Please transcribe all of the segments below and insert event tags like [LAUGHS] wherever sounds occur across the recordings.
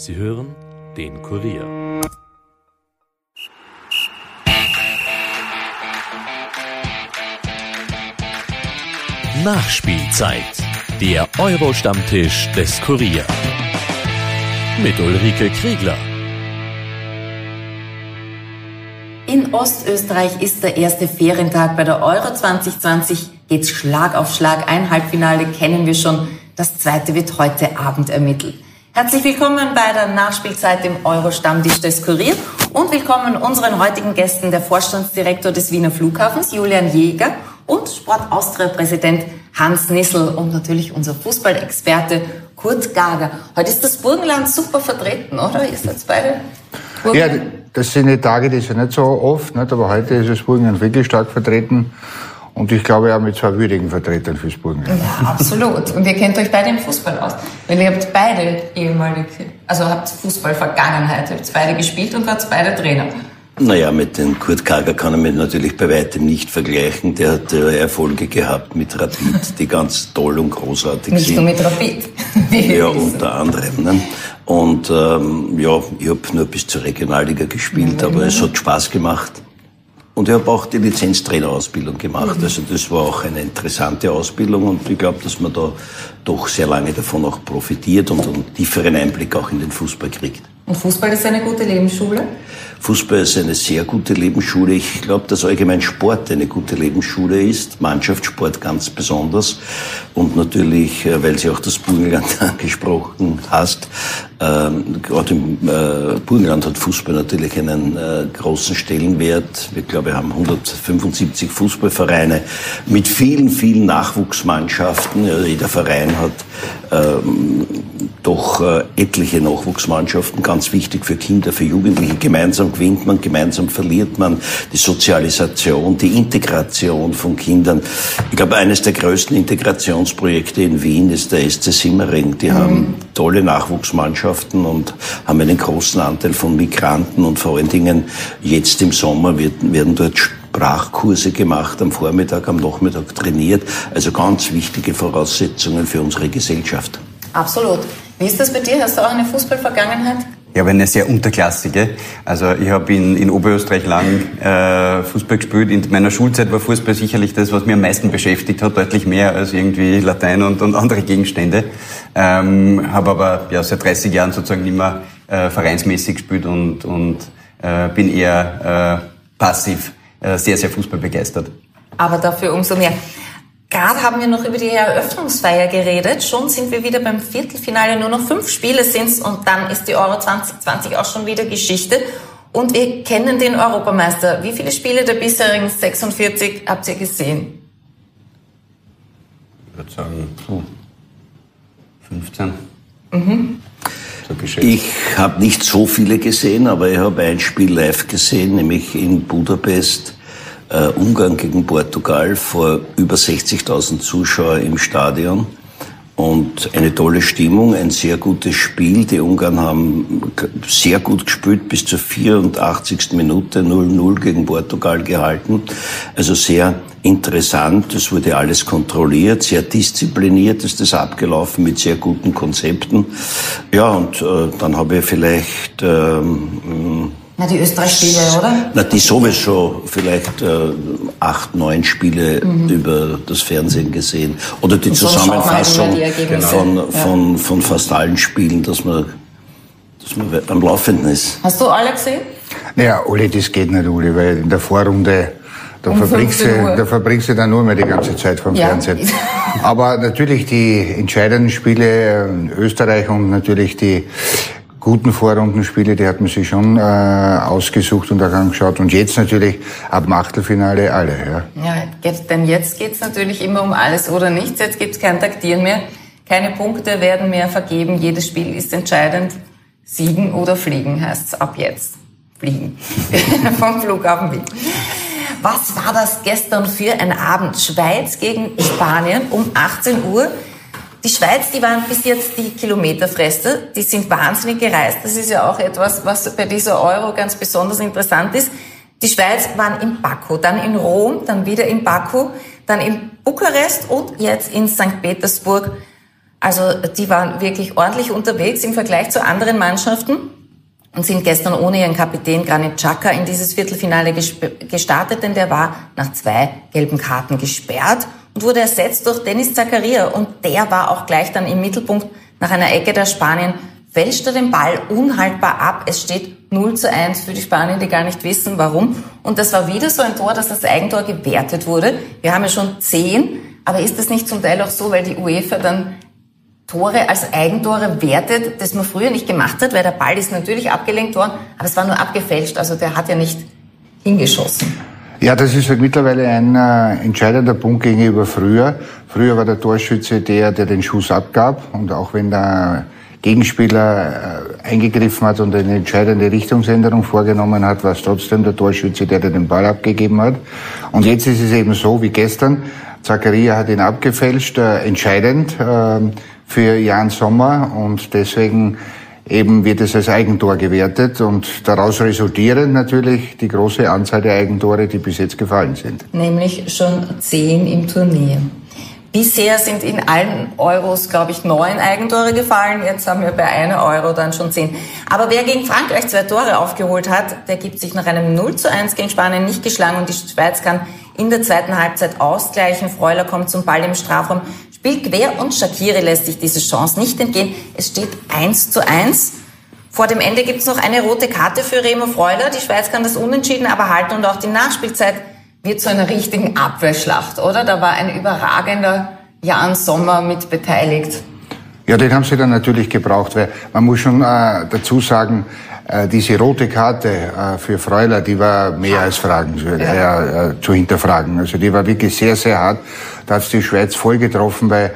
Sie hören den Kurier. Nachspielzeit. Der Euro-Stammtisch des Kurier. Mit Ulrike Kriegler. In Ostösterreich ist der erste Ferientag bei der Euro 2020. Geht's Schlag auf Schlag. Ein Halbfinale kennen wir schon. Das zweite wird heute Abend ermittelt. Herzlich willkommen bei der Nachspielzeit im Euro-Stammtisch des Kurier und willkommen unseren heutigen Gästen, der Vorstandsdirektor des Wiener Flughafens, Julian Jäger und Sport Austria-Präsident Hans Nissel und natürlich unser Fußballexperte Kurt Gager. Heute ist das Burgenland super vertreten, oder? Ihr seid beide Ja, das sind die Tage, die sind nicht so oft, nicht? aber heute ist das Burgenland wirklich stark vertreten. Und ich glaube auch mit zwei würdigen Vertretern fürs Burgenland. Ja, absolut. Und ihr kennt euch beide im Fußball aus. Weil ihr habt beide ehemalige, also habt Fußball-Vergangenheit, habt beide gespielt und wart beide Trainer. Naja, mit dem Kurt Kager kann er mich natürlich bei weitem nicht vergleichen. Der hat äh, Erfolge gehabt mit Rapid, die ganz toll und großartig Nicht sind. nur mit Rapid. [LAUGHS] Ja, unter anderem. Ne? Und ähm, ja, ich habe nur bis zur Regionalliga gespielt, aber es hat Spaß gemacht. Und ich habe auch die Lizenztrainerausbildung gemacht. Also das war auch eine interessante Ausbildung und ich glaube, dass man da doch sehr lange davon auch profitiert und einen tieferen Einblick auch in den Fußball kriegt. Und Fußball ist eine gute Lebensschule. Fußball ist eine sehr gute Lebensschule. Ich glaube, dass allgemein Sport eine gute Lebensschule ist, Mannschaftssport ganz besonders. Und natürlich, äh, weil Sie auch das Burgenland [LAUGHS] angesprochen hast, ähm, gerade im äh, Burgenland hat Fußball natürlich einen äh, großen Stellenwert. Wir, glaube haben 175 Fußballvereine mit vielen, vielen Nachwuchsmannschaften. Ja, jeder Verein hat ähm, doch äh, etliche Nachwuchsmannschaften, ganz wichtig für Kinder, für Jugendliche. Gemeinsam gewinnt man, gemeinsam verliert man die Sozialisation, die Integration von Kindern. Ich glaube, eines der größten Integrationsprojekte in Wien ist der SC Simmering. Die haben tolle Nachwuchsmannschaften und haben einen großen Anteil von Migranten und vor allen Dingen jetzt im Sommer wird, werden dort Sprachkurse gemacht, am Vormittag, am Nachmittag trainiert. Also ganz wichtige Voraussetzungen für unsere Gesellschaft. Absolut. Wie ist das bei dir? Hast du auch eine Fußballvergangenheit? Ich habe eine sehr unterklassige. Also ich habe in, in Oberösterreich lang äh, Fußball gespielt. In meiner Schulzeit war Fußball sicherlich das, was mir am meisten beschäftigt hat, deutlich mehr als irgendwie Latein und, und andere Gegenstände. Ähm, habe aber ja, seit 30 Jahren sozusagen immer äh, vereinsmäßig gespielt und, und äh, bin eher äh, passiv äh, sehr, sehr Fußball begeistert. Aber dafür umso mehr. Gerade haben wir noch über die Eröffnungsfeier geredet. Schon sind wir wieder beim Viertelfinale. Nur noch fünf Spiele sind's und dann ist die Euro 2020 auch schon wieder Geschichte. Und wir kennen den Europameister. Wie viele Spiele der bisherigen 46 habt ihr gesehen? Ich würde sagen, so 15. So geschätzt. Ich habe nicht so viele gesehen, aber ich habe ein Spiel live gesehen, nämlich in Budapest, äh, Ungarn gegen Portugal vor über 60.000 Zuschauern im Stadion. Und eine tolle Stimmung, ein sehr gutes Spiel. Die Ungarn haben sehr gut gespielt, bis zur 84. Minute 0-0 gegen Portugal gehalten. Also sehr interessant. Es wurde alles kontrolliert, sehr diszipliniert ist das abgelaufen mit sehr guten Konzepten. Ja, und äh, dann habe ich vielleicht ähm, Na, die Österreich-Spiele, oder? na, die sowieso vielleicht äh, acht, neun Spiele über das Fernsehen gesehen. Oder die Mhm. Halt Zusammenfassung die Ergebnisse. von, Ja. von, von fast allen Spielen, dass man, dass man am Laufenden ist. Hast du alle gesehen? Naja, Uli, das geht nicht, Uli, weil in der Vorrunde, da, Um verbringst, 15 Uhr. du, da verbringst du dann nur mehr die ganze Zeit vom Ja. Fernsehen. [LAUGHS] Aber natürlich die entscheidenden Spiele in Österreich und natürlich die guten Vorrundenspiele, die hat man sich schon äh, ausgesucht und auch angeschaut. Und jetzt natürlich ab dem Achtelfinale alle. Ja. Ja, denn jetzt geht's natürlich immer um alles oder nichts. Jetzt gibt's kein Taktieren mehr. Keine Punkte werden mehr vergeben. Jedes Spiel ist entscheidend. Siegen oder fliegen heißt's ab jetzt. Fliegen. [LAUGHS] Vom Flughafen Wien. Was war das gestern für ein Abend? Schweiz gegen Spanien um 18 Uhr. Die Schweiz, die waren bis jetzt die Kilometerfresser. Die sind wahnsinnig gereist. Das ist ja auch etwas, was bei dieser Euro ganz besonders interessant ist. Die Schweiz waren in Baku, dann in Rom, dann wieder in Baku, dann in Bukarest und jetzt in St. Petersburg. Also die waren wirklich ordentlich unterwegs im Vergleich zu anderen Mannschaften und sind gestern ohne ihren Kapitän Granit Xhaka in dieses Viertelfinale gestartet, denn der war nach zwei gelben Karten gesperrt wurde ersetzt durch Dennis Zakaria und der war auch gleich dann im Mittelpunkt nach einer Ecke der Spanien fälscht er den Ball unhaltbar ab. Es steht 0 zu 1 für die Spanier, die gar nicht wissen, warum. Und das war wieder so ein Tor, dass das Eigentor gewertet wurde. Wir haben ja schon zehn, aber ist das nicht zum Teil auch so, weil die UEFA dann Tore als Eigentore wertet, das man früher nicht gemacht hat, weil der Ball ist natürlich abgelenkt worden, aber es war nur abgefälscht, also der hat ja nicht hingeschossen. Ja, das ist halt mittlerweile ein äh, entscheidender Punkt gegenüber früher. Früher war der Torschütze der, der den Schuss abgab und auch wenn der Gegenspieler äh, eingegriffen hat und eine entscheidende Richtungsänderung vorgenommen hat, war es trotzdem der Torschütze, der den Ball abgegeben hat. Und jetzt ist es eben so wie gestern. Zakaria hat ihn abgefälscht, äh, entscheidend äh, für Jan Sommer und deswegen eben wird es als Eigentor gewertet und daraus resultieren natürlich die große Anzahl der Eigentore, die bis jetzt gefallen sind. Nämlich schon zehn im Turnier. Bisher sind in allen Euros, glaube ich, neun Eigentore gefallen. Jetzt haben wir bei einer Euro dann schon zehn. Aber wer gegen Frankreich zwei Tore aufgeholt hat, der gibt sich nach einem 0 zu 1 gegen Spanien nicht geschlagen und die Schweiz kann in der zweiten Halbzeit ausgleichen. Freuler kommt zum Ball im Strafraum, spielt quer und Shakiri lässt sich diese Chance nicht entgehen. Es steht 1 zu 1. Vor dem Ende gibt es noch eine rote Karte für Remo Freuler. Die Schweiz kann das unentschieden aber halten und auch die Nachspielzeit wird zu einer richtigen Abwehrschlacht, oder? Da war ein überragender Jan Sommer mit beteiligt. Ja, den haben sie dann natürlich gebraucht, weil man muss schon äh, dazu sagen, äh, diese rote Karte äh, für Freuler, die war mehr als fragen, ja. äh, zu hinterfragen. Also die war wirklich sehr, sehr hart. Da hat die Schweiz voll getroffen, weil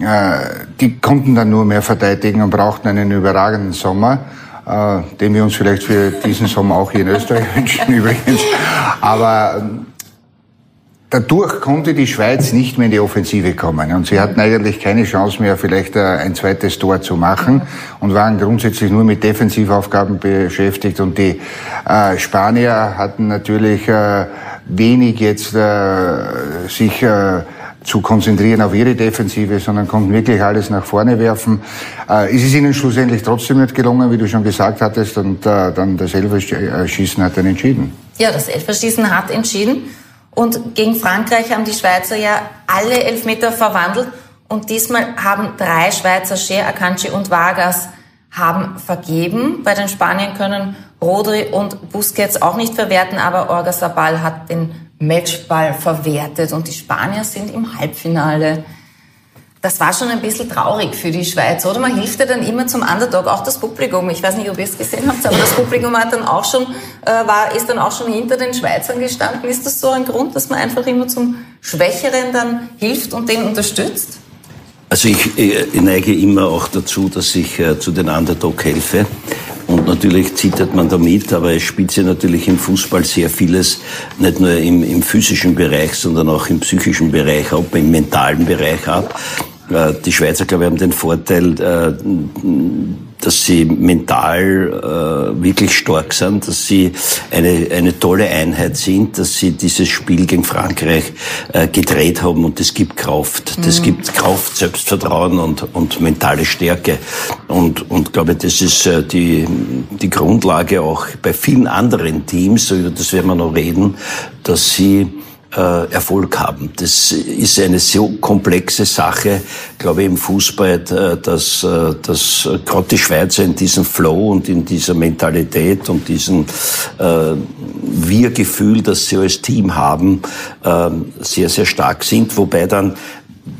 äh, die konnten dann nur mehr verteidigen und brauchten einen überragenden Sommer äh, den wir uns vielleicht für diesen Sommer auch hier in Österreich [LAUGHS] wünschen übrigens. Aber ähm, Dadurch konnte die Schweiz nicht mehr in die Offensive kommen und sie hatten eigentlich keine Chance mehr, vielleicht äh, ein zweites Tor zu machen und waren grundsätzlich nur mit Defensivaufgaben beschäftigt und die äh, Spanier hatten natürlich äh, wenig jetzt äh, sich äh, zu konzentrieren auf ihre Defensive, sondern konnten wirklich alles nach vorne werfen. Äh, es ihnen schlussendlich trotzdem nicht gelungen, wie du schon gesagt hattest, und äh, dann das Elferschießen hat dann entschieden. Ja, das Elferschießen hat entschieden. Und gegen Frankreich haben die Schweizer ja alle Elfmeter verwandelt. Und diesmal haben drei Schweizer, Scher, Akanji und Vargas, haben vergeben. Bei den Spaniern können Rodri und Busquets auch nicht verwerten, aber Orga Sabal hat den Matchball verwertet und die Spanier sind im Halbfinale das war schon ein bisschen traurig für die Schweiz, oder? Man hilft ja dann immer zum Underdog, auch das Publikum. Ich weiß nicht, ob ihr es gesehen habt, aber das Publikum hat dann auch schon, äh, war, ist dann auch schon hinter den Schweizern gestanden. Ist das so ein Grund, dass man einfach immer zum Schwächeren dann hilft und den unterstützt? Also ich, ich neige immer auch dazu, dass ich äh, zu den Underdog helfe. Und natürlich zittert man damit, aber es spielt sich natürlich im Fußball sehr vieles, nicht nur im, im physischen Bereich, sondern auch im psychischen Bereich ab, im mentalen Bereich ab. Äh, die Schweizer, glaube ich, haben den Vorteil, äh, dass sie mental äh, wirklich stark sind, dass sie eine, eine tolle Einheit sind, dass sie dieses Spiel gegen Frankreich gedreht haben und das gibt Kraft. Das mhm. gibt Kraft, Selbstvertrauen und, und mentale Stärke. Und, und glaube, das ist die, die Grundlage auch bei vielen anderen Teams, über das werden wir noch reden, dass sie äh, Erfolg haben. Das ist eine so komplexe Sache, glaube ich, im Fußball, äh, dass, äh, dass gerade die Schweizer in diesem Flow und in dieser Mentalität und diesem äh, Wir-Gefühl, das sie als Team haben, äh, sehr, sehr stark sind. Wobei dann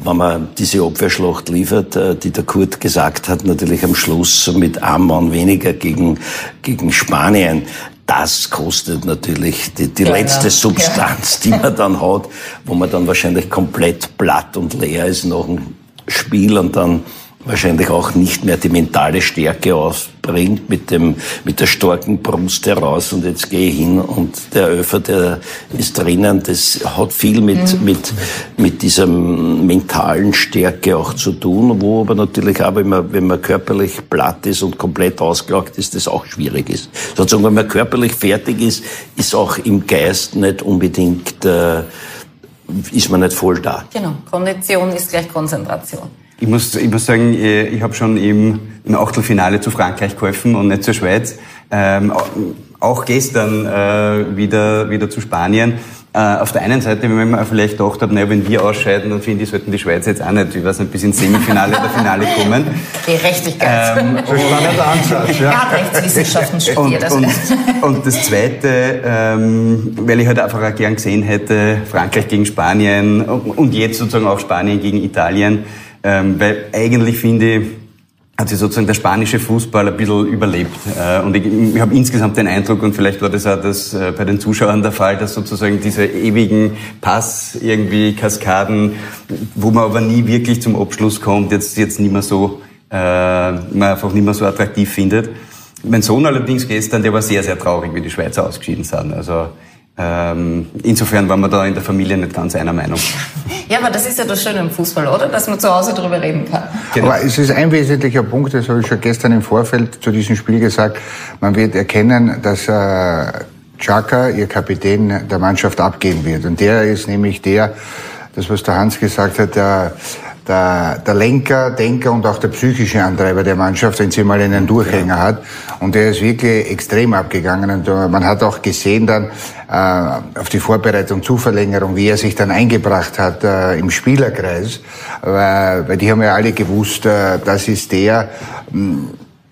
wenn man diese Abwehrschlacht liefert, äh, die der Kurt gesagt hat, natürlich am Schluss mit einem Mann weniger gegen, gegen Spanien, das kostet natürlich die, die ja, letzte ja. Substanz, die man dann hat, wo man dann wahrscheinlich komplett platt und leer ist nach dem Spiel und dann wahrscheinlich auch nicht mehr die mentale Stärke ausbringt mit dem, mit der starken Brust heraus und jetzt gehe ich hin und der Öfer, der ist drinnen, das hat viel mit, mhm. mit, mit dieser mentalen Stärke auch zu tun, wo aber natürlich auch, wenn man, wenn man körperlich platt ist und komplett ausgelaugt ist, das auch schwierig ist. Sozusagen, wenn man körperlich fertig ist, ist auch im Geist nicht unbedingt, äh, ist man nicht voll da. Genau. Kondition ist gleich Konzentration. Ich muss, ich muss sagen, äh, ich habe schon im, im Achtelfinale zu Frankreich geholfen und nicht zur Schweiz. Ähm, auch gestern äh, wieder, wieder zu Spanien. Äh, auf der einen Seite, wenn man vielleicht gedacht hat, naja, wenn wir ausscheiden, dann finde ich, sollten die Schweiz jetzt auch nicht, ich weiß nicht, bis ins Semifinale oder Finale kommen. Gerechtigkeit. Ähm, das war der Ansatz, ja. [LAUGHS] Rechtswissenschaften studiert. Und, also. und, und, das Zweite, ähm, weil ich halt einfach auch gern gesehen hätte, Frankreich gegen Spanien und jetzt sozusagen auch Spanien gegen Italien, ähm, weil eigentlich finde ich, hat sich sozusagen der spanische Fußball ein bisschen überlebt. Äh, und ich, ich habe insgesamt den Eindruck, und vielleicht war das auch das äh, bei den Zuschauern der Fall, dass sozusagen diese ewigen Pass irgendwie Kaskaden, wo man aber nie wirklich zum Abschluss kommt, jetzt, jetzt nicht mehr so, äh, man einfach nicht mehr so attraktiv findet. Mein Sohn allerdings gestern, der war sehr, sehr traurig, wie die Schweizer ausgeschieden sind. Also ähm, insofern waren wir da in der Familie nicht ganz einer Meinung. Ja, aber das ist ja das Schöne im Fußball, oder? Dass man zu Hause darüber reden kann. Genau. Aber es ist ein wesentlicher Punkt, das habe ich schon gestern im Vorfeld zu diesem Spiel gesagt. Man wird erkennen, dass äh, Chaka, ihr Kapitän, der Mannschaft abgeben wird. Und der ist nämlich der, das was der Hans gesagt hat, der der, der Lenker, Denker und auch der psychische Antreiber der Mannschaft, wenn sie mal einen Durchhänger hat. Und der ist wirklich extrem abgegangen. Und äh, man hat auch gesehen dann äh, auf die Vorbereitung zur Verlängerung, wie er sich dann eingebracht hat äh, im Spielerkreis. Weil, weil die haben ja alle gewusst, äh, das ist der, mh, hm,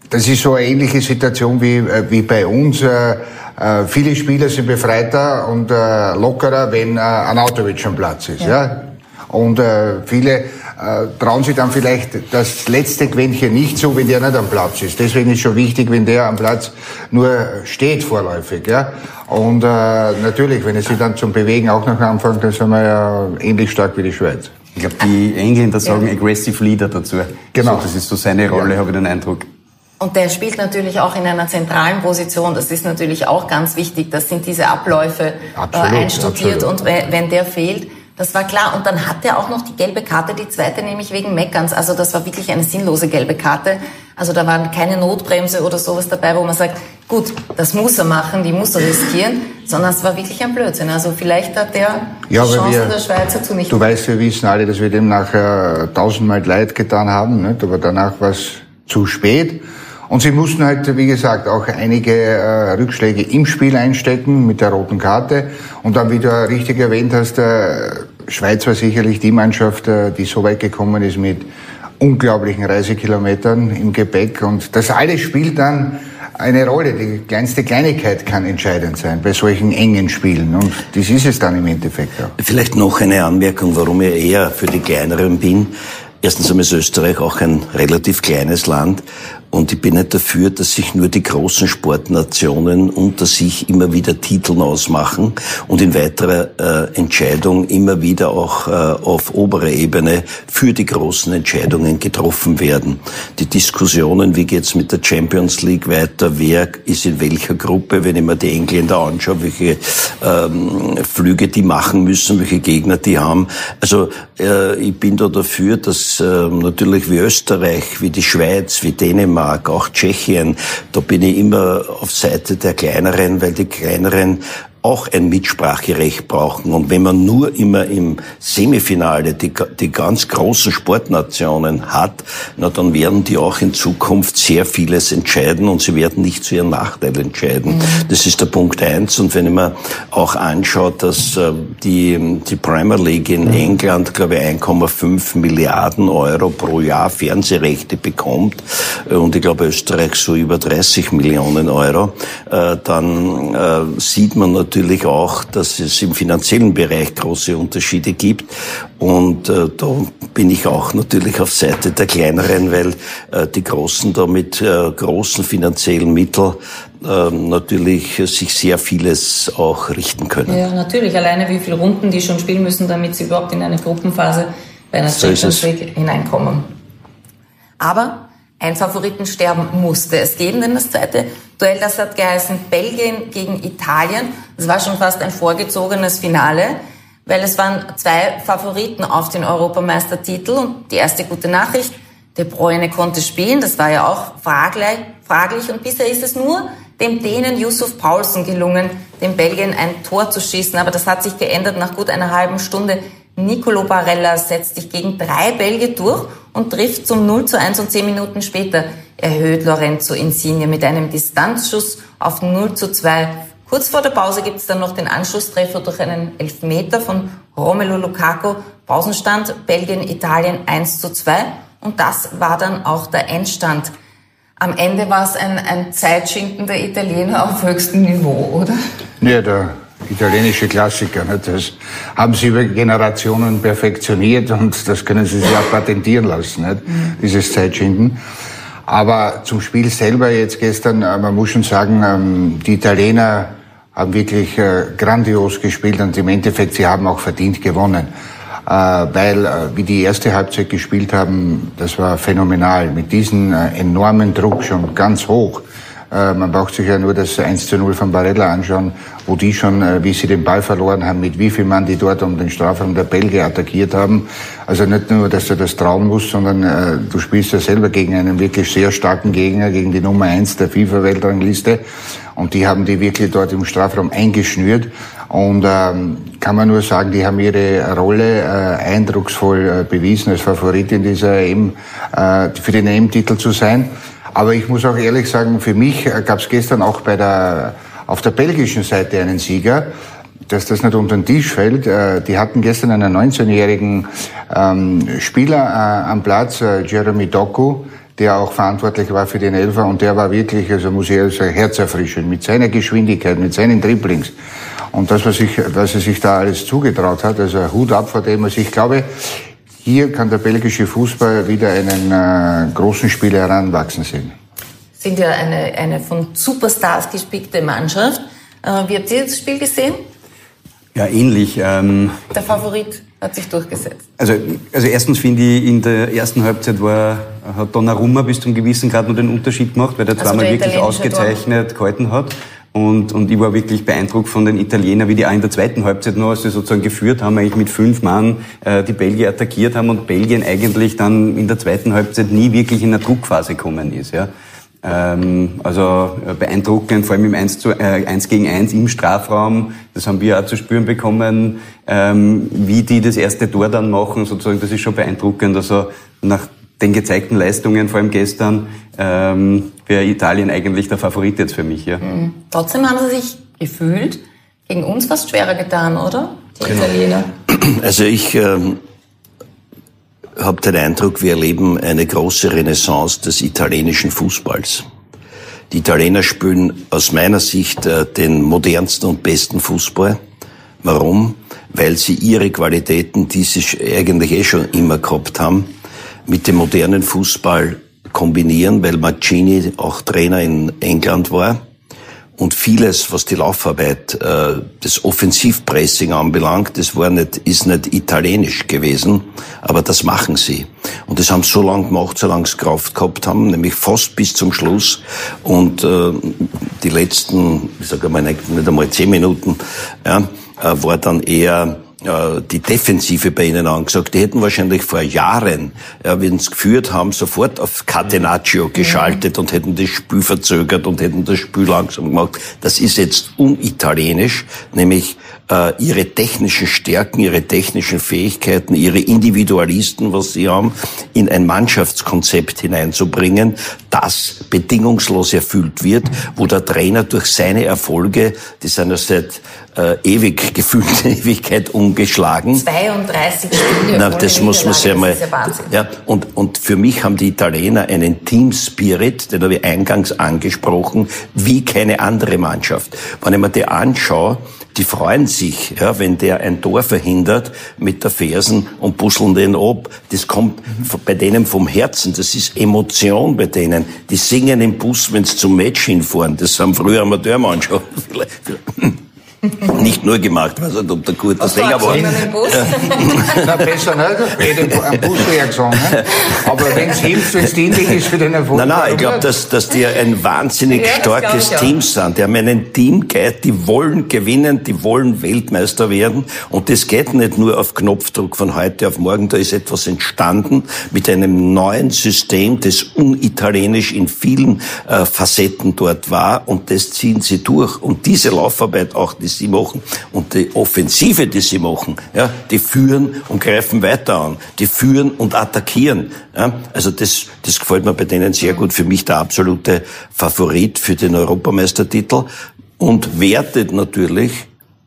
das ist so eine ähnliche Situation wie, äh, wie bei uns. Äh, äh, viele Spieler sind befreiter und äh, lockerer, wenn äh, ein Autowitsch am Platz ist. Ja. ja? Und äh, viele äh, trauen sich dann vielleicht das letzte Quäntchen nicht zu, wenn der nicht am Platz ist. Deswegen ist schon wichtig, wenn der am Platz nur steht vorläufig. Ja? Und äh, natürlich, wenn es sich dann zum Bewegen auch noch anfängt, dann sind wir ja ähnlich stark wie die Schweiz. Ich glaube, die Engländer sagen ja. Aggressive Leader dazu. Genau. So, das ist so seine Rolle, ja. habe ich den Eindruck. Und der spielt natürlich auch in einer zentralen Position. Das ist natürlich auch ganz wichtig. Das sind diese Abläufe absolut, äh, einstudiert. Absolut. Und wenn der fehlt, das war klar. Und dann hat er auch noch die gelbe Karte, die zweite nämlich wegen Meckerns. Also das war wirklich eine sinnlose gelbe Karte. Also da war keine Notbremse oder sowas dabei, wo man sagt, gut, das muss er machen, die muss er riskieren, sondern es war wirklich ein Blödsinn. Also vielleicht hat der ja, Chancen wir, der Schweizer zu nicht. Du weißt, wir wissen alle, dass wir dem nachher tausendmal leid getan haben, nicht? aber danach war es zu spät. Und sie mussten halt, wie gesagt, auch einige äh, Rückschläge im Spiel einstecken mit der roten Karte. Und dann, wie du richtig erwähnt hast, äh, Schweiz war sicherlich die Mannschaft, äh, die so weit gekommen ist mit unglaublichen Reisekilometern im Gepäck. Und das alles spielt dann eine Rolle. Die kleinste Kleinigkeit kann entscheidend sein bei solchen engen Spielen. Und das ist es dann im Endeffekt auch. Vielleicht noch eine Anmerkung, warum ich eher für die kleineren bin. Erstens einmal ist Österreich auch ein relativ kleines Land und ich bin nicht dafür, dass sich nur die großen Sportnationen unter sich immer wieder Titeln ausmachen und in weiterer äh, Entscheidung immer wieder auch äh, auf oberer Ebene für die großen Entscheidungen getroffen werden. Die Diskussionen, wie geht's mit der Champions League weiter, wer ist in welcher Gruppe, wenn ich mir die Engländer anschaue, welche ähm, Flüge die machen müssen, welche Gegner die haben. Also äh, ich bin da dafür, dass äh, natürlich wie Österreich, wie die Schweiz, wie Dänemark, Dänemark, auch Tschechien, da bin ich immer auf Seite der Kleineren, weil die Kleineren auch ein Mitspracherecht brauchen. Und wenn man nur immer im Semifinale die, die ganz großen Sportnationen hat, na dann werden die auch in Zukunft sehr vieles entscheiden und sie werden nicht zu ihrem Nachteil entscheiden. Mhm. Das ist der Punkt eins. Und wenn mir auch anschaue, dass äh, die, die Premier League in England, glaube ich, 1,5 Milliarden Euro pro Jahr Fernsehrechte bekommt äh, und ich glaube Österreich so über 30 Millionen Euro, äh, dann äh, sieht man natürlich, natürlich auch, dass es im finanziellen Bereich große Unterschiede gibt. Und äh, da bin ich auch natürlich auf Seite der Kleineren, weil äh, die Großen da mit äh, großen finanziellen Mitteln äh, natürlich sich sehr vieles auch richten können. Ja, natürlich. Alleine wie viele Runden die schon spielen müssen, damit sie überhaupt in eine Gruppenphase bei einer so Champions League hineinkommen. Aber ein Favoritensterben musste. Es geben, denn das zweite Duell, das hat geheißen Belgien gegen Italien. Das war schon fast ein vorgezogenes Finale, weil es waren zwei Favoriten auf den Europameistertitel. Und die erste gute Nachricht, De Bruyne konnte spielen, das war ja auch fraglich, fraglich. Und bisher ist es nur dem Dänen Yusuf Paulsen gelungen, dem Belgien ein Tor zu schießen, aber das hat sich geändert. Nach gut einer halben Stunde. Nicolo Barella setzt sich gegen drei Belgier durch und trifft zum 0 zu 1 und 10 Minuten später erhöht Lorenzo Insigne mit einem Distanzschuss auf 0 zu 2. Kurz vor der Pause gibt es dann noch den Anschlusstreffer durch einen Elfmeter von Romelu Lukaku. Pausenstand Belgien, Italien 1 zu 2. Und das war dann auch der Endstand. Am Ende war es ein, ein Zeitschinden der Italiener auf höchstem Niveau, oder? Ja, der italienische Klassiker. Nicht? Das haben sie über Generationen perfektioniert und das können sie sich auch patentieren lassen, nicht? Mhm. dieses Zeitschinden. Aber zum Spiel selber jetzt gestern, äh, man muss schon sagen, ähm, die Italiener haben wirklich äh, grandios gespielt und im Endeffekt, sie haben auch verdient gewonnen. Äh, weil, wie die erste Halbzeit gespielt haben, das war phänomenal. Mit diesem enormen Druck schon ganz hoch man braucht sich ja nur das 1 zu 0 von Barella anschauen, wo die schon, äh, wie sie den Ball verloren haben, mit wie viel Mann die dort um den Strafraum der Belgier attackiert haben. Also nicht nur, dass du das trauen musst, sondern äh, du spielst ja selber gegen einen wirklich sehr starken Gegner, gegen die Nummer 1 der FIFA-Weltrangliste. Und die haben die wirklich dort im Strafraum eingeschnürt. Und ähm, kann man nur sagen, die haben ihre Rolle äh, eindrucksvoll äh, bewiesen, als Favorit in dieser EM, äh, für den EM-Titel zu sein. Aber ich muss auch ehrlich sagen, für mich äh, gab es gestern auch bei der, auf der belgischen Seite einen Sieger dass das nicht unter den Tisch fällt. Äh, die hatten gestern einen 19-jährigen ähm, Spieler äh, am Platz, Jeremy Doku, der auch verantwortlich war für den Elfer und der war wirklich, also muss ich ehrlich sagen, herzerfrischend mit seiner Geschwindigkeit, mit seinen Dribblings. Und das, was, ich, was er sich da alles zugetraut hat, also Hut ab vor dem. Also ich glaube, hier kann der belgische Fußball wieder einen äh, großen Spieler heranwachsen sehen. Sind ja eine, eine von Superstars gespickte Mannschaft. Äh, wie habt ihr das Spiel gesehen? Ja, ähnlich. Ähm, der Favorit hat sich durchgesetzt. Also, also erstens finde ich, in der ersten Halbzeit war, hat Donnarumma bis zum gewissen Grad nur den Unterschied gemacht, weil der also zweimal der wirklich ausgezeichnet gehalten hat. Und, und ich war wirklich beeindruckt von den Italienern, wie die auch in der zweiten Halbzeit noch, als sie sozusagen geführt haben, eigentlich mit fünf Mann äh, die Belgier attackiert haben und Belgien eigentlich dann in der zweiten Halbzeit nie wirklich in eine Druckphase gekommen ist. Ja. Ähm, also äh, beeindruckend, vor allem im 1, zu, äh, 1 gegen 1 im Strafraum. Das haben wir auch zu spüren bekommen, ähm, wie die das erste Tor dann machen. Sozusagen, das ist schon beeindruckend. Also nach den gezeigten Leistungen, vor allem gestern, ähm, wäre Italien eigentlich der Favorit jetzt für mich. Ja. Mhm. Trotzdem haben sie sich gefühlt gegen uns fast schwerer getan, oder? Die genau. Italiener. [CLEARS THROAT] Also ich ähm, habe den Eindruck, wir erleben eine große Renaissance des italienischen Fußballs. Die Italiener spielen aus meiner Sicht äh, den modernsten und besten Fußball. Warum? Weil sie ihre Qualitäten, die sie eigentlich eh schon immer gehabt haben, mit dem modernen Fußball kombinieren, weil Mancini auch Trainer in England war. Und vieles, was die Laufarbeit, äh, das Offensivpressing anbelangt, das war nicht, ist nicht italienisch gewesen, aber das machen sie. Und das haben sie so lange gemacht, so lange sie Kraft gehabt haben, nämlich fast bis zum Schluss. Und äh, die letzten, ich sage mal, nicht, einmal zehn Minuten, ja, äh, war dann eher die Defensive bei ihnen angesagt. Die hätten wahrscheinlich vor Jahren, ja, wenn sie geführt haben, sofort auf Catenaccio geschaltet und hätten das Spiel verzögert und hätten das Spiel langsam gemacht. Das ist jetzt unitalienisch, nämlich äh, ihre technischen Stärken, ihre technischen Fähigkeiten, ihre Individualisten, was sie haben, in ein Mannschaftskonzept hineinzubringen, das bedingungslos erfüllt wird, wo der Trainer durch seine Erfolge, die sind ja seit äh, ewig gefühlte [LAUGHS] Ewigkeit umgeschlagen. 32 Spiele. Na, das muss man sich einmal. Ja, und, und für mich haben die Italiener einen Team Spirit, den habe ich eingangs angesprochen, wie keine andere Mannschaft. Wenn ich mir die anschaue, die freuen sich, ja, wenn der ein Tor verhindert mit der Fersen und busseln den ab. Das kommt bei denen vom Herzen. Das ist Emotion bei denen. Die singen im Bus, wenn sie zum Match hinfahren. Das haben früher Amateurmannschaften. [LAUGHS] Nicht nur gemacht, weiß nicht, ob der Kurt das länger war. [LAUGHS] Na, besser nicht, geht am Buswerk sagen. Aber wenn es hilft, wenn es dienlich ist für den Erfolg. Nein, nein, ich glaube, dass, dass die ein wahnsinnig ja, starkes Team sind. Die haben einen Teamgeist, die wollen gewinnen, die wollen Weltmeister werden. Und das geht nicht nur auf Knopfdruck von heute auf morgen. Da ist etwas entstanden mit einem neuen System, das unitalienisch in vielen äh, Facetten dort war. Und das ziehen sie durch. Und diese Laufarbeit auch, die sie machen und die Offensive, die sie machen, ja, die führen und greifen weiter an, die führen und attackieren. Ja. Also das, das gefällt mir bei denen sehr gut. Für mich der absolute Favorit für den Europameistertitel und wertet natürlich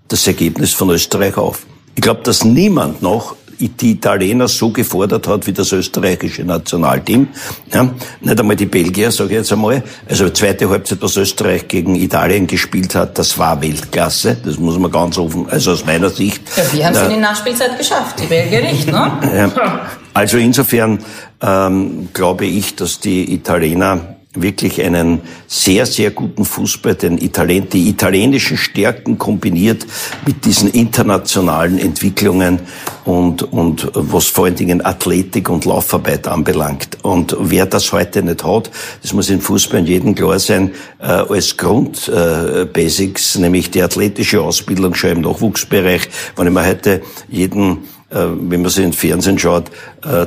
das Ergebnis von Österreich auf. Ich glaube, dass niemand noch die Italiener so gefordert hat wie das österreichische Nationalteam. Ja, nicht einmal die Belgier, sage ich jetzt einmal. Also zweite Halbzeit, was Österreich gegen Italien gespielt hat, das war Weltklasse. Das muss man ganz offen, also aus meiner Sicht. Ja, wir haben es in die Nachspielzeit geschafft, die Belgier nicht, ne? Ja, also insofern ähm, glaube ich, dass die Italiener wirklich einen sehr, sehr guten Fußball, den Italien, die italienischen Stärken kombiniert mit diesen internationalen Entwicklungen und, und was vor allen Dingen Athletik und Laufarbeit anbelangt. Und wer das heute nicht hat, das muss im Fußball in jedem klar sein, äh, als Grundbasics, äh, nämlich die athletische Ausbildung schon im Nachwuchsbereich. Wenn ich mir heute jeden äh, wenn man sich im Fernsehen schaut,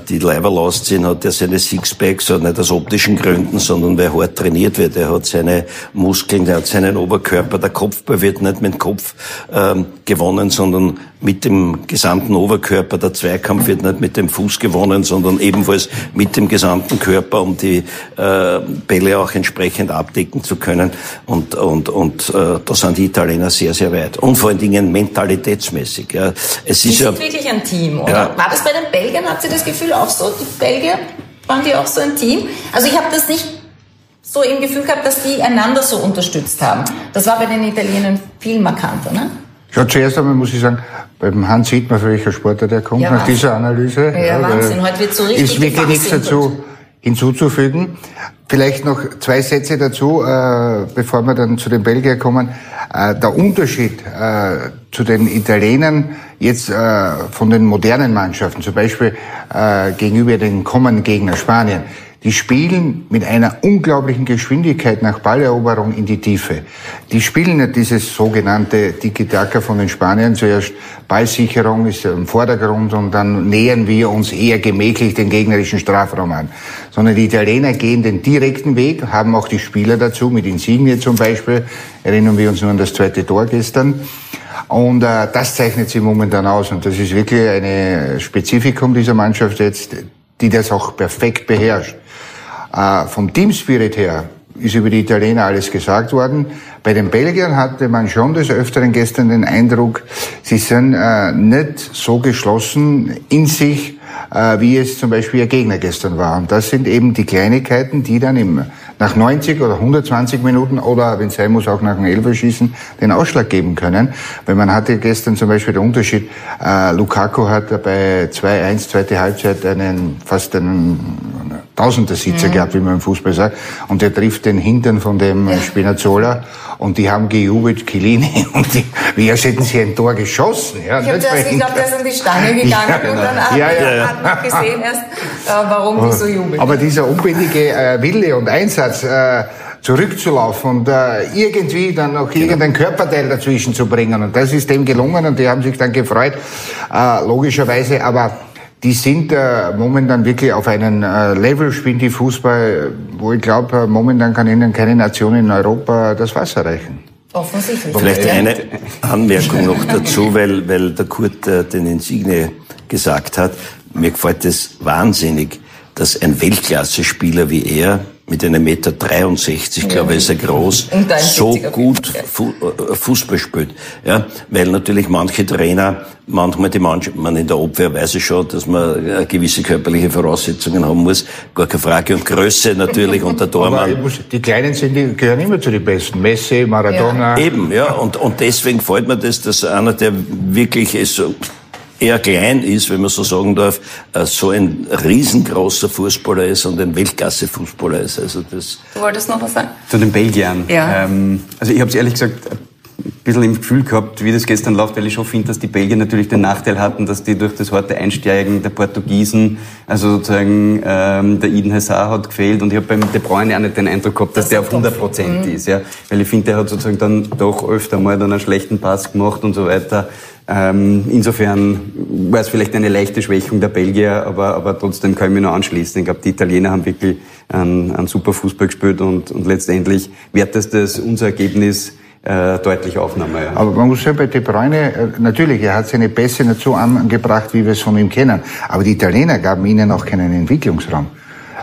die Leiberl ausziehen, hat er seine Sixpacks, so nicht aus optischen Gründen, sondern weil hart trainiert wird. Er hat seine Muskeln, er hat seinen Oberkörper. Der Kopfball wird nicht mit dem Kopf ähm, gewonnen, sondern mit dem gesamten Oberkörper. Der Zweikampf wird nicht mit dem Fuß gewonnen, sondern ebenfalls mit dem gesamten Körper, um die äh, Bälle auch entsprechend abdecken zu können. Und, und, und äh, da sind die Italiener sehr, sehr weit. Und vor allen Dingen mentalitätsmäßig. Ja. Es ist ja, wirklich ein Team, oder? Ja. War das bei den Belgiern, hat sie das Gefühl auch so, die Belgier, waren die auch so ein Team? Also ich habe das nicht so im Gefühl gehabt, dass die einander so unterstützt haben. Das war bei den Italienern viel markanter, ne? Ja, zuerst einmal muss ich sagen, beim Hans sieht man, für welcher Sportler der kommt, ja, nach dieser Analyse. Ja, ja Wahnsinn, heute wird so richtig Ist wirklich nichts dazu hinzuzufügen. Vielleicht noch zwei Sätze dazu, äh, bevor wir dann zu den Belgier kommen. Äh, der Unterschied äh, zu den Italienern jetzt äh, von den modernen Mannschaften, zum Beispiel äh, gegenüber den kommenden Gegner Spanien, die spielen mit einer unglaublichen Geschwindigkeit nach Balleroberung in die Tiefe. Die spielen nicht dieses sogenannte Tiki-Taka von den Spaniern. Zuerst Ballsicherung ist im Vordergrund und dann nähern wir uns eher gemächlich den gegnerischen Strafraum an. Sondern die Italiener gehen den direkten Weg, haben auch die Spieler dazu, mit Insigne zum Beispiel. Erinnern wir uns nur an das zweite Tor gestern. Und äh, das zeichnet sie momentan aus. Und das ist wirklich eine Spezifikum dieser Mannschaft jetzt, die das auch perfekt beherrscht. Äh, vom Teamspirit her ist über die Italiener alles gesagt worden. Bei den Belgiern hatte man schon des Öfteren gestern den Eindruck, sie sind äh, nicht so geschlossen in sich, äh, wie es zum Beispiel ihr Gegner gestern war. Und das sind eben die Kleinigkeiten, die dann im, nach 90 oder 120 Minuten oder, wenn es sein muss, auch nach einem Elferschießen den Ausschlag geben können. Weil man hatte gestern zum Beispiel den Unterschied, äh, Lukaku hat bei 2-1, zweite Halbzeit einen, fast einen Tausender Sitzer mhm. gehabt, wie man im Fußball sagt. Und der trifft den Hintern von dem ja. Spinazzola und die haben gejubelt, Chilini, [LAUGHS] und die, wie als hätten sie ein Tor geschossen. Ja, ich habe glaub, der ist an die Stange [LAUGHS] gegangen ja, genau. und dann hat, ja, ja. hat man gesehen erst, äh, warum die so jubeln. Aber dieser unbändige äh, Wille und Einsatz, äh, zurückzulaufen und äh, irgendwie dann noch genau. irgendein Körperteil dazwischen zu bringen. Und das ist dem gelungen und die haben sich dann gefreut, äh, logischerweise. Aber die sind äh, momentan wirklich auf einem äh, Level, spielen die Fußball, wo ich glaube, äh, momentan kann ihnen keine Nation in Europa das Wasser reichen. Offensichtlich. Vielleicht eine Anmerkung noch dazu, weil, weil der Kurt äh, den Insigne gesagt hat. Mir gefällt es wahnsinnig, dass ein Weltklasse-Spieler wie er mit einem Meter 63, glaube ich, ist er groß, [LAUGHS] so gut Fu äh, Fußball spielt. Ja, weil natürlich manche Trainer, manchmal die Mannschaft, man in der Abwehr weiß ich schon, dass man äh, gewisse körperliche Voraussetzungen haben muss, gar keine Frage, und Größe natürlich und der Tormann. [LAUGHS] Muss, die Kleinen sind, die gehören immer zu den Besten. Messi, Maradona. Ja. Eben, ja, und, und deswegen freut mir das, dass einer, der wirklich ist so, eher klein ist, wenn man so sagen darf, äh, so ein riesengroßer Fußballer ist und ein Weltklasse-Fußballer ist. Also das du wolltest noch was sagen? Zu den Belgiern. Ja. Ähm, also ich habe es ehrlich gesagt ein bisschen im Gefühl gehabt, wie das gestern läuft, weil ich schon finde, dass die Belgier natürlich den Nachteil hatten, dass die durch das harte Einsteigen der Portugiesen, also sozusagen ähm, der Eden Hazard hat gefehlt und ich habe beim De Bruyne auch nicht den Eindruck gehabt, dass das der auf 100 Prozent mhm. ist, ja, weil ich finde, der hat sozusagen dann doch öfter mal dann einen schlechten Pass gemacht und so weiter. Ähm, insofern war es vielleicht eine leichte Schwächung der Belgier, aber, aber trotzdem kann ich mich noch anschließen. Ich glaube, die Italiener haben wirklich einen, einen super Fußball gespielt und, und letztendlich wertest das unser Ergebnis äh, deutlich aufnehmen. Ja. Aber man muss ja bei De Bruyne, äh, natürlich, er hat seine Pässe nicht so angebracht, wie wir es von ihm kennen. Aber die Italiener gaben ihnen auch keinen Entwicklungsraum.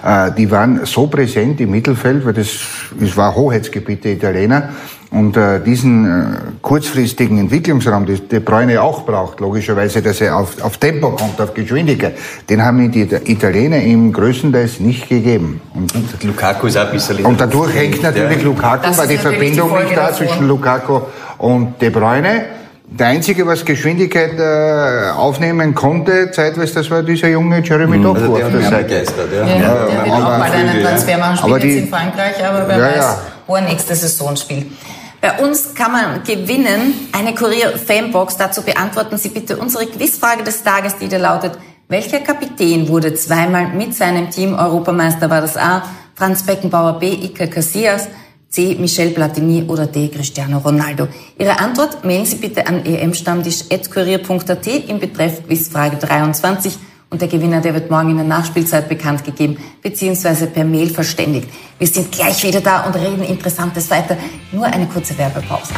Äh, die waren so präsent im Mittelfeld, weil das, das war Hoheitsgebiet der Italiener. Und äh, diesen äh, kurzfristigen Entwicklungsraum, den De Bruyne auch braucht, logischerweise, dass er auf, auf Tempo kommt, auf Geschwindigkeit, den haben die Italiener ihm größtenteils nicht gegeben. Und, und Lukaku ist auch ein bisschen... Und dadurch hängt natürlich Lukaku, weil die Verbindung nicht da zwischen Lukaku und De Bruyne. Der Einzige, was Geschwindigkeit äh, aufnehmen konnte, zeitweise, das war dieser junge Jeremy mhm. Doku. Also der, der, begeistert, ja. ja, ja, der will auch bald einen Transfer machen, spielt jetzt in Frankreich, aber wer ja, weiß, wo er nächste Saison spielt. Bei uns kann man gewinnen eine Kurier-Fanbox. Dazu beantworten Sie bitte unsere Quizfrage des Tages, die da lautet, welcher Kapitän wurde zweimal mit seinem Team Europameister? War das A. Franz Beckenbauer, B. Iker Casillas, C. Michel Platini oder D. Cristiano Ronaldo? Ihre Antwort mailen Sie bitte an emstammtisch.kurier.at im Betreff Quizfrage 23 und der Gewinner, der wird morgen in der Nachspielzeit bekannt gegeben, beziehungsweise per Mail verständigt. Wir sind gleich wieder da und reden Interessantes weiter. Nur eine kurze Werbepause.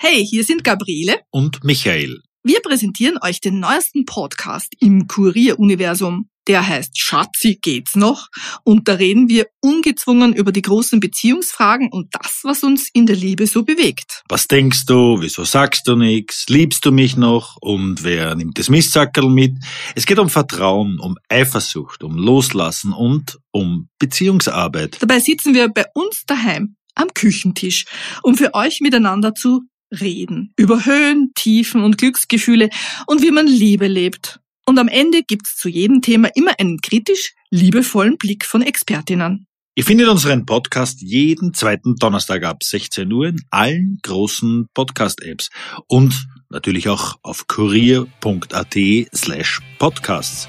Hey, hier sind Gabriele und Michael. Wir präsentieren euch den neuesten Podcast im Kurier-Universum. Der heißt Schatzi geht's noch und da reden wir ungezwungen über die großen Beziehungsfragen und das, was uns in der Liebe so bewegt. Was denkst du? Wieso sagst du nichts? Liebst du mich noch? Und wer nimmt das Mistsackerl mit? Es geht um Vertrauen, um Eifersucht, um Loslassen und um Beziehungsarbeit. Dabei sitzen wir bei uns daheim am Küchentisch, um für euch miteinander zu reden. Über Höhen, Tiefen und Glücksgefühle und wie man Liebe lebt. Und am Ende gibt's zu jedem Thema immer einen kritisch liebevollen Blick von Expertinnen. Ihr findet unseren Podcast jeden zweiten Donnerstag ab 16 Uhr in allen großen Podcast-Apps und natürlich auch auf kurier.at slash podcasts.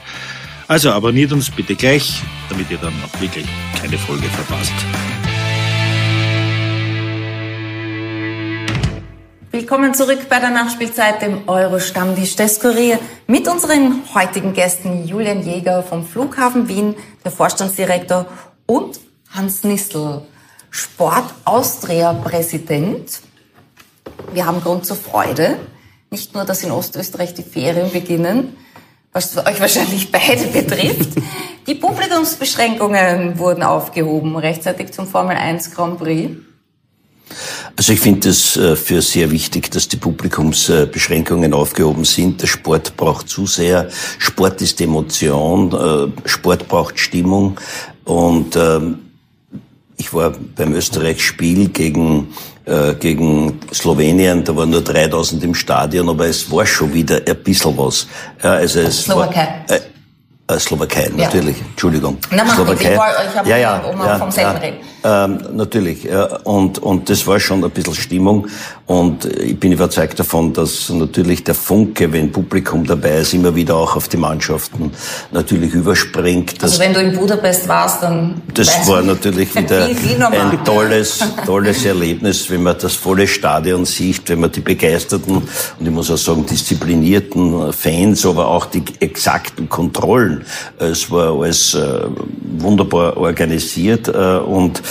Also abonniert uns bitte gleich, damit ihr dann auch wirklich keine Folge verpasst. Willkommen zurück bei der Nachspielzeit, dem Euro-Stammtisch des Kurier, mit unseren heutigen Gästen Julian Jäger vom Flughafen Wien, der Vorstandsdirektor, und Hans Nistel, Sport Austria-Präsident. Wir haben Grund zur Freude. Nicht nur, dass in Ostösterreich die Ferien beginnen, was euch wahrscheinlich beide [LAUGHS] betrifft. Die Publikumsbeschränkungen wurden aufgehoben, rechtzeitig zum Formel 1 Grand Prix. Also ich finde es äh, für sehr wichtig, dass die Publikumsbeschränkungen aufgehoben sind. Der Sport braucht zu sehr. Sport ist Emotion, äh, Sport braucht Stimmung. Und ähm, ich war beim Österreich-Spiel gegen, äh, gegen Slowenien, da waren nur 3000 im Stadion, aber es war schon wieder ein bisschen was. Ja, also es Slowakei. War, äh, Slowakei, natürlich, ja. Entschuldigung. Na, Slowakei. Ich, ich habe ja, ja, ja, vom selben ja. reden. Ähm, natürlich. Ja, und, und das war schon ein bisschen Stimmung. Und ich bin überzeugt davon, dass natürlich der Funke, wenn Publikum dabei ist, immer wieder auch auf die Mannschaften natürlich überspringt. Also wenn du in Budapest warst, dann... Das war natürlich [LAUGHS] wieder ein tolles, tolles Erlebnis, wenn man das volle Stadion sieht, wenn man die begeisterten und ich muss auch sagen disziplinierten Fans, aber auch die exakten Kontrollen. Es war alles äh, wunderbar organisiert äh, und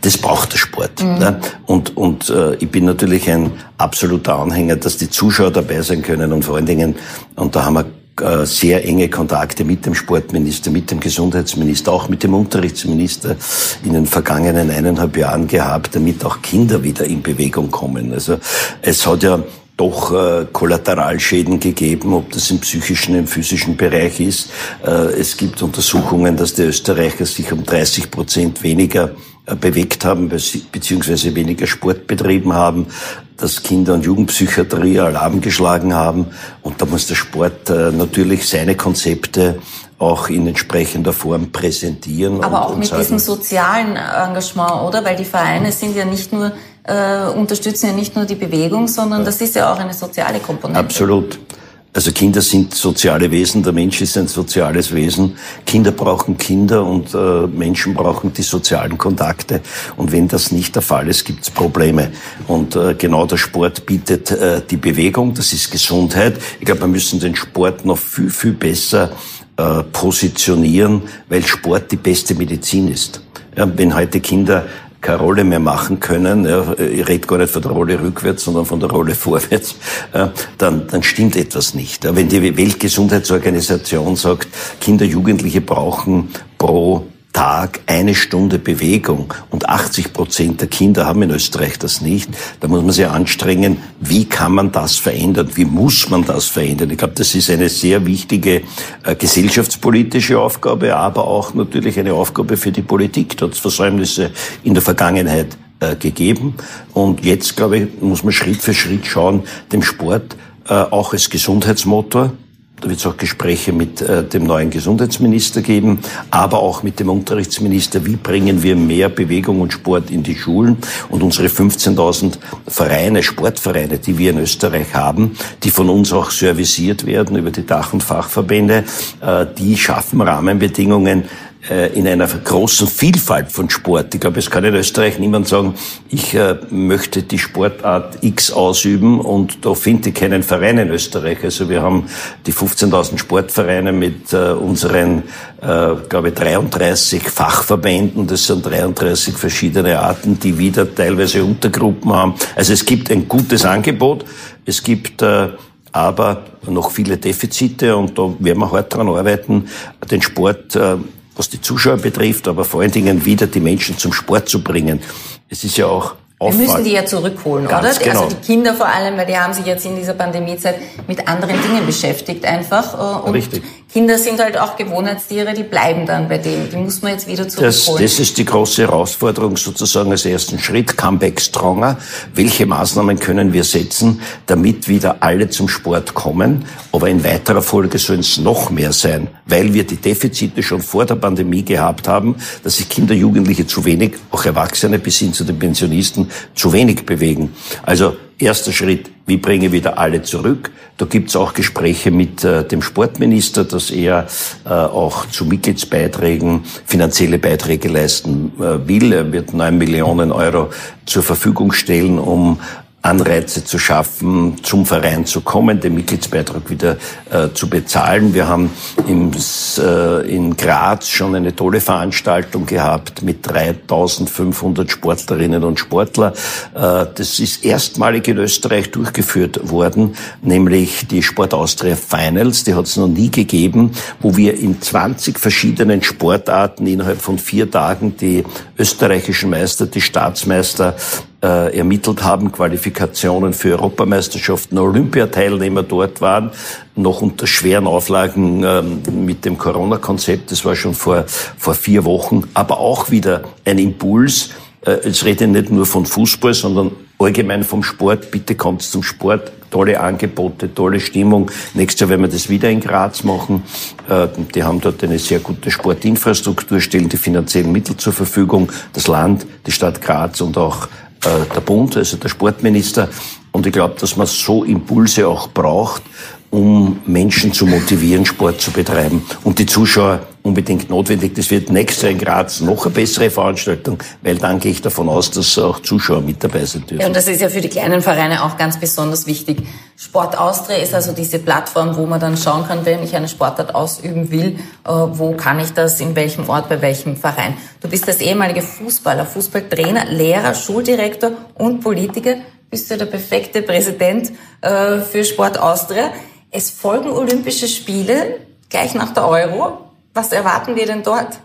das braucht der Sport. Mhm. Ne? Und, und äh, ich bin natürlich ein absoluter Anhänger, dass die Zuschauer dabei sein können und vor allen Dingen, und da haben wir äh, sehr enge Kontakte mit dem Sportminister, mit dem Gesundheitsminister, auch mit dem Unterrichtsminister in den vergangenen eineinhalb Jahren gehabt, damit auch Kinder wieder in Bewegung kommen. Also es hat ja doch äh, Kollateralschäden gegeben, ob das im psychischen, im physischen Bereich ist. Äh, es gibt Untersuchungen, dass die Österreicher sich um 30 Prozent weniger bewegt haben, beziehungsweise weniger Sport betrieben haben, dass Kinder- und Jugendpsychiatrie Alarm geschlagen haben. Und da muss der Sport äh, natürlich seine Konzepte auch in entsprechender Form präsentieren. Aber und, auch und mit sagen, diesem sozialen Engagement, oder? Weil die Vereine sind ja nicht nur, äh, unterstützen ja nicht nur die Bewegung, sondern das ist ja auch eine soziale Komponente. Absolut. Also Kinder sind soziale Wesen, der Mensch ist ein soziales Wesen. Kinder brauchen Kinder und äh, Menschen brauchen die sozialen Kontakte. Und wenn das nicht der Fall ist, gibt es Probleme. Und äh, genau der Sport bietet äh, die Bewegung, das ist Gesundheit. Ich glaube, wir müssen den Sport noch viel, viel besser äh, positionieren, weil Sport die beste Medizin ist. Ja, wenn heute Kinder keine Rolle mehr machen können, ja, ich rede gar nicht von der Rolle rückwärts, sondern von der Rolle vorwärts, äh, dann, dann stimmt etwas nicht. Wenn die Weltgesundheitsorganisation sagt, Kinder, Jugendliche brauchen pro Tag eine Stunde Bewegung und 80 Prozent der Kinder haben in Österreich das nicht, da muss man sich anstrengen, wie kann man das verändern, wie muss man das verändern. Ich glaube, das ist eine sehr wichtige äh, gesellschaftspolitische Aufgabe, aber auch natürlich eine Aufgabe für die Politik. Da hat es Versäumnisse in der Vergangenheit äh, gegeben und jetzt, glaube ich, muss man Schritt für Schritt schauen, dem Sport äh, auch als Gesundheitsmotor da wird es auch Gespräche mit äh, dem neuen Gesundheitsminister geben, aber auch mit dem Unterrichtsminister. Wie bringen wir mehr Bewegung und Sport in die Schulen? Und unsere 15.000 Vereine, Sportvereine, die wir in Österreich haben, die von uns auch serviciert werden über die Dach- und Fachverbände, äh, die schaffen Rahmenbedingungen, in einer großen Vielfalt von Sport. Ich glaube, es kann in Österreich niemand sagen, ich äh, möchte die Sportart X ausüben und da finde ich keinen Verein in Österreich. Also wir haben die 15.000 Sportvereine mit äh, unseren, äh, glaube ich, 33 Fachverbänden. Das sind 33 verschiedene Arten, die wieder teilweise Untergruppen haben. Also es gibt ein gutes Angebot. Es gibt äh, aber noch viele Defizite und da werden wir hart dran arbeiten, den Sport äh, was die Zuschauer betrifft, aber vor allen Dingen wieder die Menschen zum Sport zu bringen. Es ist ja auch wir müssen die ja zurückholen, Ganz oder? Also genau. Also die Kinder vor allem, weil die haben sich jetzt in dieser Pandemiezeit mit anderen Dingen beschäftigt einfach. äh, Und Richtig. Kinder sind halt auch Gewohnheitstiere, die bleiben dann bei dem. Die muss man jetzt wieder Das, zurückholen. das ist die große Herausforderung sozusagen als ersten Schritt. Comeback Stronger. Welche Maßnahmen können wir setzen, damit wieder alle zum Sport kommen? Aber in weiterer Folge sollen es noch mehr sein, weil wir die Defizite schon vor der Pandemie gehabt haben, dass sich Kinder, Jugendliche zu wenig, auch Erwachsene bis hin zu den Pensionisten, zu wenig bewegen. Also Erster Schritt, wie bringe ich wieder alle zurück? Da gibt's auch Gespräche mit äh, dem Sportminister, dass er äh, auch zu Mitgliedsbeiträgen finanzielle Beiträge leisten äh, will. Er wird neun Millionen Euro zur Verfügung stellen, um Anreize zu schaffen, zum Verein zu kommen, den Mitgliedsbeitrag wieder äh, zu bezahlen. Wir haben im, äh, in Graz schon eine tolle Veranstaltung gehabt mit 3500 Sportlerinnen und Sportler. Äh, das ist erstmalig in Österreich durchgeführt worden, nämlich die Sport Austria Finals. Die hat es noch nie gegeben, wo wir in 20 verschiedenen Sportarten innerhalb von vier Tagen die österreichischen Meister, die Staatsmeister äh, ermittelt haben, Qualifikationen für Europameisterschaften, Olympiateilnehmer dort waren, noch unter schweren Auflagen ähm, mit dem Corona-Konzept, das war schon vor, vor vier Wochen, aber auch wieder ein Impuls. Äh, jetzt rede ich nicht nur von Fußball, sondern allgemein vom Sport. Bitte kommt zum Sport. Tolle Angebote, tolle Stimmung. Nächstes Jahr werden wir das wieder in Graz machen. Äh, Die haben dort eine sehr gute Sportinfrastruktur, stellen die finanziellen Mittel zur Verfügung. Das Land, die Stadt Graz und auch der Bund, also der Sportminister. Und ich glaube, dass man so Impulse auch braucht, um Menschen zu motivieren, Sport zu betreiben. Und die Zuschauer unbedingt notwendig. Das wird nächstes Jahr in Graz noch eine bessere Veranstaltung, weil dann gehe ich davon aus, dass auch Zuschauer mit dabei sein dürfen. Ja, und das ist ja für die kleinen Vereine auch ganz besonders wichtig. Sport Austria ist also diese Plattform, wo man dann schauen kann, wenn ich eine Sportart ausüben will, äh, wo kann ich das, in welchem Ort, bei welchem Verein. Du bist als ehemalige Fußballer, Fußballtrainer, Lehrer, Schuldirektor und Politiker, bist du der perfekte Präsident äh, für Sport Austria. Es folgen Olympische Spiele gleich nach der Euro. Was erwarten wir denn dort?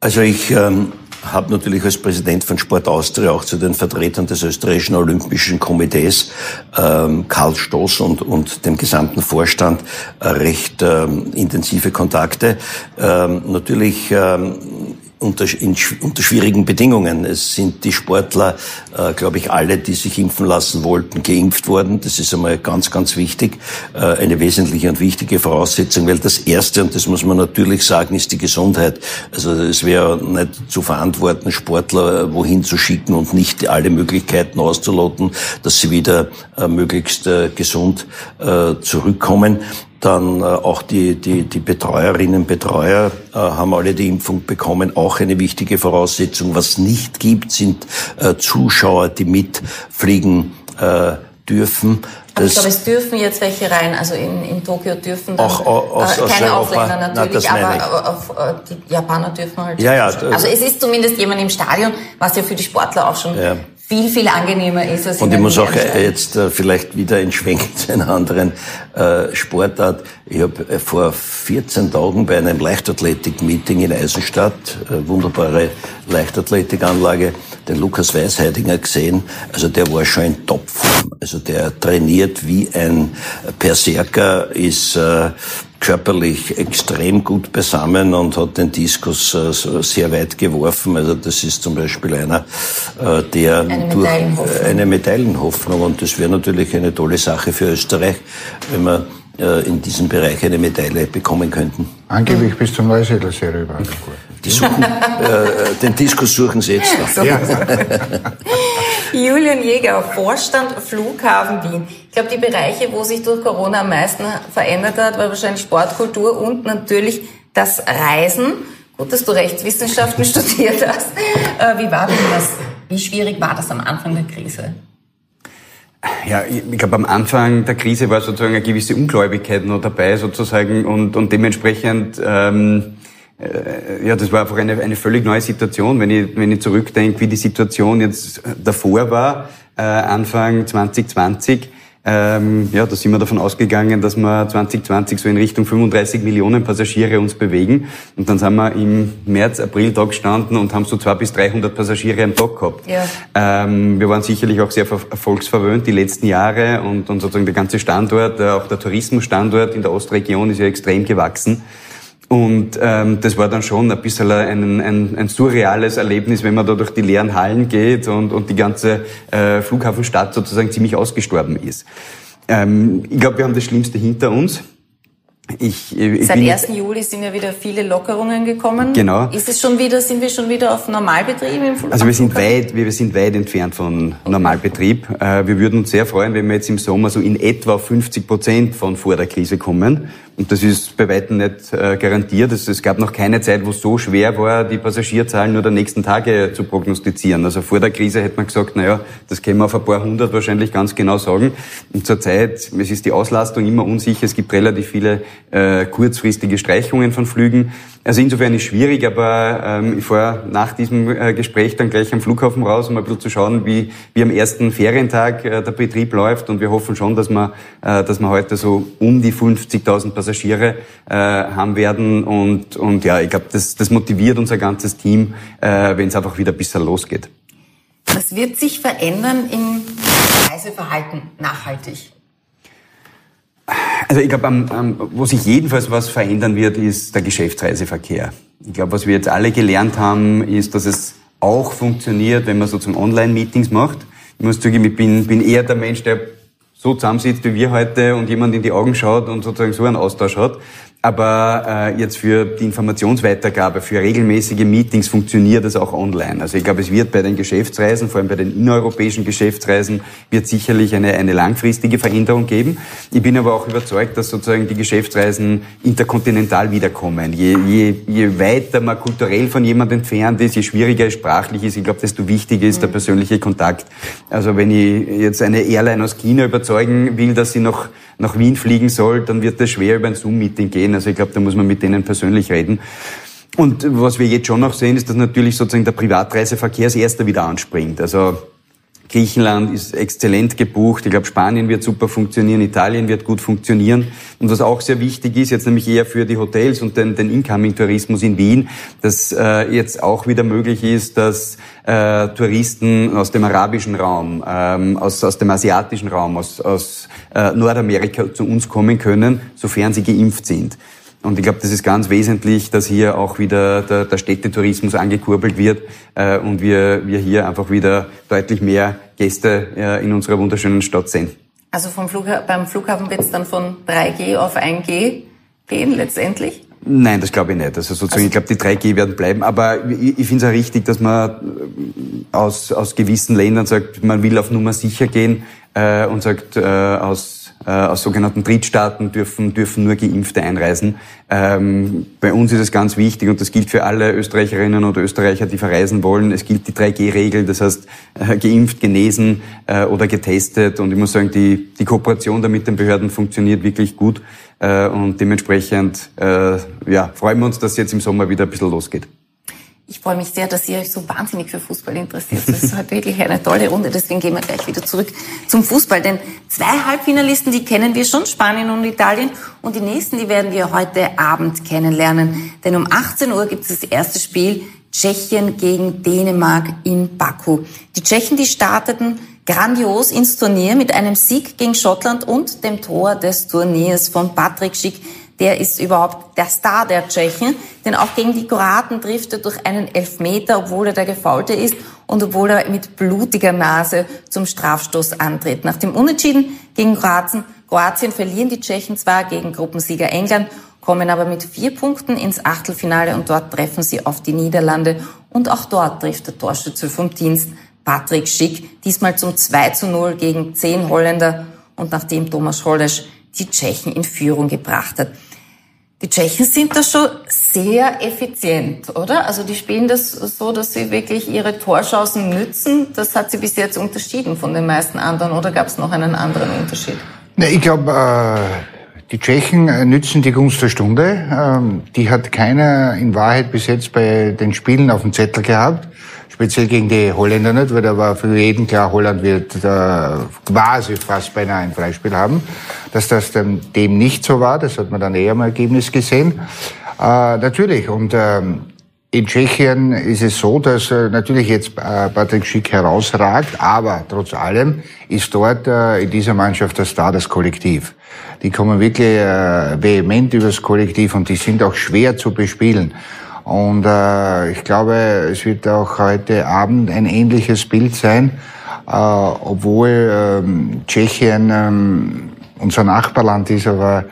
Also ich ähm, habe natürlich als Präsident von Sport Austria auch zu den Vertretern des österreichischen Olympischen Komitees, ähm, Karl Stoß und, und dem gesamten Vorstand, äh, recht ähm, intensive Kontakte. Ähm, natürlich ähm, unter, in, unter schwierigen Bedingungen. Es sind die Sportler, äh, glaube ich, alle, die sich impfen lassen wollten, geimpft worden. Das ist einmal ganz, ganz wichtig, äh, eine wesentliche und wichtige Voraussetzung, weil das Erste, und das muss man natürlich sagen, ist die Gesundheit. Also es wäre nicht zu verantworten, Sportler wohin zu schicken und nicht alle Möglichkeiten auszuloten, dass sie wieder äh, möglichst äh, gesund äh, zurückkommen. Dann äh, auch die, die, die Betreuerinnen und Betreuer äh, haben alle die Impfung bekommen. Auch eine wichtige Voraussetzung. Was nicht gibt, sind äh, Zuschauer, die mitfliegen äh, dürfen. Aber ich glaube, es dürfen jetzt welche rein. Also in, in Tokio dürfen dann, Auch aus- aus keine Europa? Ausländer Na, natürlich, ich. aber auf, äh, die Japaner dürfen halt. Ja, ja, Also es ist zumindest jemand im Stadion, was ja für die Sportler auch schon Ja. Viel, viel angenehmer ist. Als Und ich muss auch äh, jetzt äh, vielleicht wieder entschwenken [LAUGHS] zu einer anderen äh, Sportart. Ich habe äh, vor 14 Tagen bei einem Leichtathletik-Meeting in Eisenstadt, äh, wunderbare Leichtathletikanlage, den Lukas Weisheidinger gesehen. Also der war schon in Topform. Also der trainiert wie ein Berserker, ist äh, körperlich extrem gut beisammen und hat den Diskus äh, sehr weit geworfen. Also das ist zum Beispiel einer, äh, der Eine durch Medaillenhoffnung. eine Medaillenhoffnung und das wäre natürlich eine tolle Sache für Österreich, wenn wir äh, in diesem Bereich eine Medaille bekommen könnten. Angeblich bis zum Neusiedlersee rüber. Die suchen, äh, den Diskus suchen sie jetzt noch. Ja. [LAUGHS] Julian Jäger, Vorstand Flughafen Wien. Ich glaube, die Bereiche, wo sich durch Corona am meisten verändert hat, war wahrscheinlich Sportkultur und natürlich das Reisen. Gut, dass du Rechtswissenschaften [LAUGHS] studiert hast. Äh, wie war denn das? Wie schwierig war das am Anfang der Krise? Ja, ich glaube, am Anfang der Krise war sozusagen eine gewisse Ungläubigkeit noch dabei sozusagen und, und dementsprechend, ähm, äh, ja, das war einfach eine, eine völlig neue Situation, wenn ich, wenn ich zurückdenke, wie die Situation jetzt davor war, äh, Anfang 2020. Ähm, ja, da sind wir davon ausgegangen, dass wir 2020 so in Richtung 35 Millionen Passagiere uns bewegen. Und dann sind wir im März, April da gestanden und haben so 200 bis 300 Passagiere am Tag gehabt. Ja. Ähm, wir waren sicherlich auch sehr ver- erfolgsverwöhnt die letzten Jahre und, und sozusagen der ganze Standort, äh, auch der Tourismusstandort in der Ostregion ist ja extrem gewachsen. Und ähm, das war dann schon ein bisschen ein, ein, ein surreales Erlebnis, wenn man da durch die leeren Hallen geht und, und die ganze äh, Flughafenstadt sozusagen ziemlich ausgestorben ist. Ähm, ich glaube, wir haben das Schlimmste hinter uns. Ich, ich Seit bin 1. Juli sind ja wieder viele Lockerungen gekommen. Genau. Ist es schon wieder, sind wir schon wieder auf Normalbetrieb im Flughafen? Also wir sind weit, wir sind weit entfernt von Normalbetrieb. Äh, Wir würden uns sehr freuen, wenn wir jetzt im Sommer so in etwa auf 50 Prozent von vor der Krise kommen. Und das ist bei weitem nicht äh, garantiert. Es es gab noch keine Zeit, wo es so schwer war, die Passagierzahlen nur der nächsten Tage zu prognostizieren. Also vor der Krise hätte man gesagt, naja, das können wir auf ein paar hundert wahrscheinlich ganz genau sagen. Und zurzeit, es ist die Auslastung immer unsicher. Es gibt relativ viele äh, kurzfristige Streichungen von Flügen. Also insofern ist schwierig, aber ähm, ich fahre nach diesem äh, Gespräch dann gleich am Flughafen raus, um ein bisschen zu schauen, wie, wie am ersten Ferientag äh, der Betrieb läuft. Und wir hoffen schon, dass wir, äh, dass wir heute so um die 50.000 Passagiere äh, haben werden. Und, und ja, ich glaube, das, das motiviert unser ganzes Team, äh, wenn es einfach wieder ein bisschen losgeht. Was wird sich verändern im Reiseverhalten nachhaltig? Also ich glaube, wo sich jedenfalls was verändern wird, ist der Geschäftsreiseverkehr. Ich glaube, was wir jetzt alle gelernt haben, ist, dass es auch funktioniert, wenn man so zum Online-Meetings macht. Ich muss zugeben, ich bin, bin eher der Mensch, der so zusammensitzt wie wir heute und jemand in die Augen schaut und sozusagen so einen Austausch hat. Aber äh, jetzt für die Informationsweitergabe, für regelmäßige Meetings funktioniert es auch online. Also ich glaube, es wird bei den Geschäftsreisen, vor allem bei den innereuropäischen Geschäftsreisen, wird sicherlich eine, eine langfristige Veränderung geben. Ich bin aber auch überzeugt, dass sozusagen die Geschäftsreisen interkontinental wiederkommen. Je, je, je weiter man kulturell von jemand entfernt ist, je schwieriger es sprachlich ist, ich glaube, desto wichtiger ist der persönliche Kontakt. Also wenn ich jetzt eine Airline aus China überzeugen will, dass sie nach, nach Wien fliegen soll, dann wird das schwer über ein Zoom-Meeting gehen. Also ich glaube, da muss man mit denen persönlich reden. Und was wir jetzt schon noch sehen, ist, dass natürlich sozusagen der Privatreiseverkehr als erster wieder anspringt. Also Griechenland ist exzellent gebucht. Ich glaube, Spanien wird super funktionieren, Italien wird gut funktionieren. Und was auch sehr wichtig ist, jetzt nämlich eher für die Hotels und den, den Incoming-Tourismus in Wien, dass äh, jetzt auch wieder möglich ist, dass äh, Touristen aus dem arabischen Raum, ähm, aus, aus dem asiatischen Raum, aus, aus äh, Nordamerika zu uns kommen können, sofern sie geimpft sind. Und ich glaube, das ist ganz wesentlich, dass hier auch wieder der, der Städtetourismus angekurbelt wird äh, und wir, wir hier einfach wieder deutlich mehr Gäste äh, in unserer wunderschönen Stadt sehen. Also vom Flugha beim Flughafen wird es dann von 3G auf 1G gehen letztendlich? Nein, das glaube ich nicht. Also sozusagen, ich glaube, die 3G werden bleiben. Aber ich, ich finde es auch richtig, dass man äh, aus, aus gewissen Ländern sagt, man will auf Nummer sicher gehen äh, und sagt, äh, aus aus sogenannten Drittstaaten dürfen, dürfen nur Geimpfte einreisen. Ähm, bei uns ist es ganz wichtig und das gilt für alle Österreicherinnen und Österreicher, die verreisen wollen. Es gilt die 3G-Regel, das heißt äh, geimpft, genesen äh, oder getestet. Und ich muss sagen, die, die Kooperation da mit den Behörden funktioniert wirklich gut. Äh, und dementsprechend äh, ja, freuen wir uns, dass jetzt im Sommer wieder ein bisschen losgeht. Ich freue mich sehr, dass ihr euch so wahnsinnig für Fußball interessiert. Das ist heute wirklich eine tolle Runde. Deswegen gehen wir gleich wieder zurück zum Fußball. Denn zwei Halbfinalisten, die kennen wir schon, Spanien und Italien. Und die nächsten, die werden wir heute Abend kennenlernen. Denn um 18 Uhr gibt es das erste Spiel Tschechien gegen Dänemark in Baku. Die Tschechen, die starteten grandios ins Turnier mit einem Sieg gegen Schottland und dem Tor des Turniers von Patrick Schick der ist überhaupt der Star der Tschechen. Denn auch gegen die Kroaten trifft er durch einen Elfmeter, obwohl er der Gefaulte ist und obwohl er mit blutiger Nase zum Strafstoß antritt. Nach dem Unentschieden gegen Kroatien, Kroatien verlieren die Tschechen zwar gegen Gruppensieger England, kommen aber mit vier Punkten ins Achtelfinale und dort treffen sie auf die Niederlande. Und auch dort trifft der Torschütze vom Dienst Patrick Schick, diesmal zum 2 zu 0 gegen zehn Holländer und nachdem Thomas Hollesch die Tschechen in Führung gebracht hat. Die Tschechen sind da schon sehr effizient, oder? Also die spielen das so, dass sie wirklich ihre Torchancen nützen. Das hat sie bis jetzt unterschieden von den meisten anderen, oder gab es noch einen anderen Unterschied? Ne, ich glaube, äh, die Tschechen äh, nützen die Gunst der Stunde. Ähm, die hat keiner in Wahrheit bis jetzt bei den Spielen auf dem Zettel gehabt speziell gegen die Holländer nicht, weil da war für jeden klar, Holland wird äh, quasi fast beinahe ein Freispiel haben. Dass das dann dem nicht so war, das hat man dann eher im Ergebnis gesehen. Äh, natürlich, und ähm, in Tschechien ist es so, dass äh, natürlich jetzt äh, Patrick Schick herausragt, aber trotz allem ist dort äh, in dieser Mannschaft das Star das Kollektiv. Die kommen wirklich äh, vehement übers Kollektiv und die sind auch schwer zu bespielen. Und äh, ich glaube, es wird auch heute Abend ein ähnliches Bild sein, äh, obwohl ähm, Tschechien ähm, unser Nachbarland ist, aber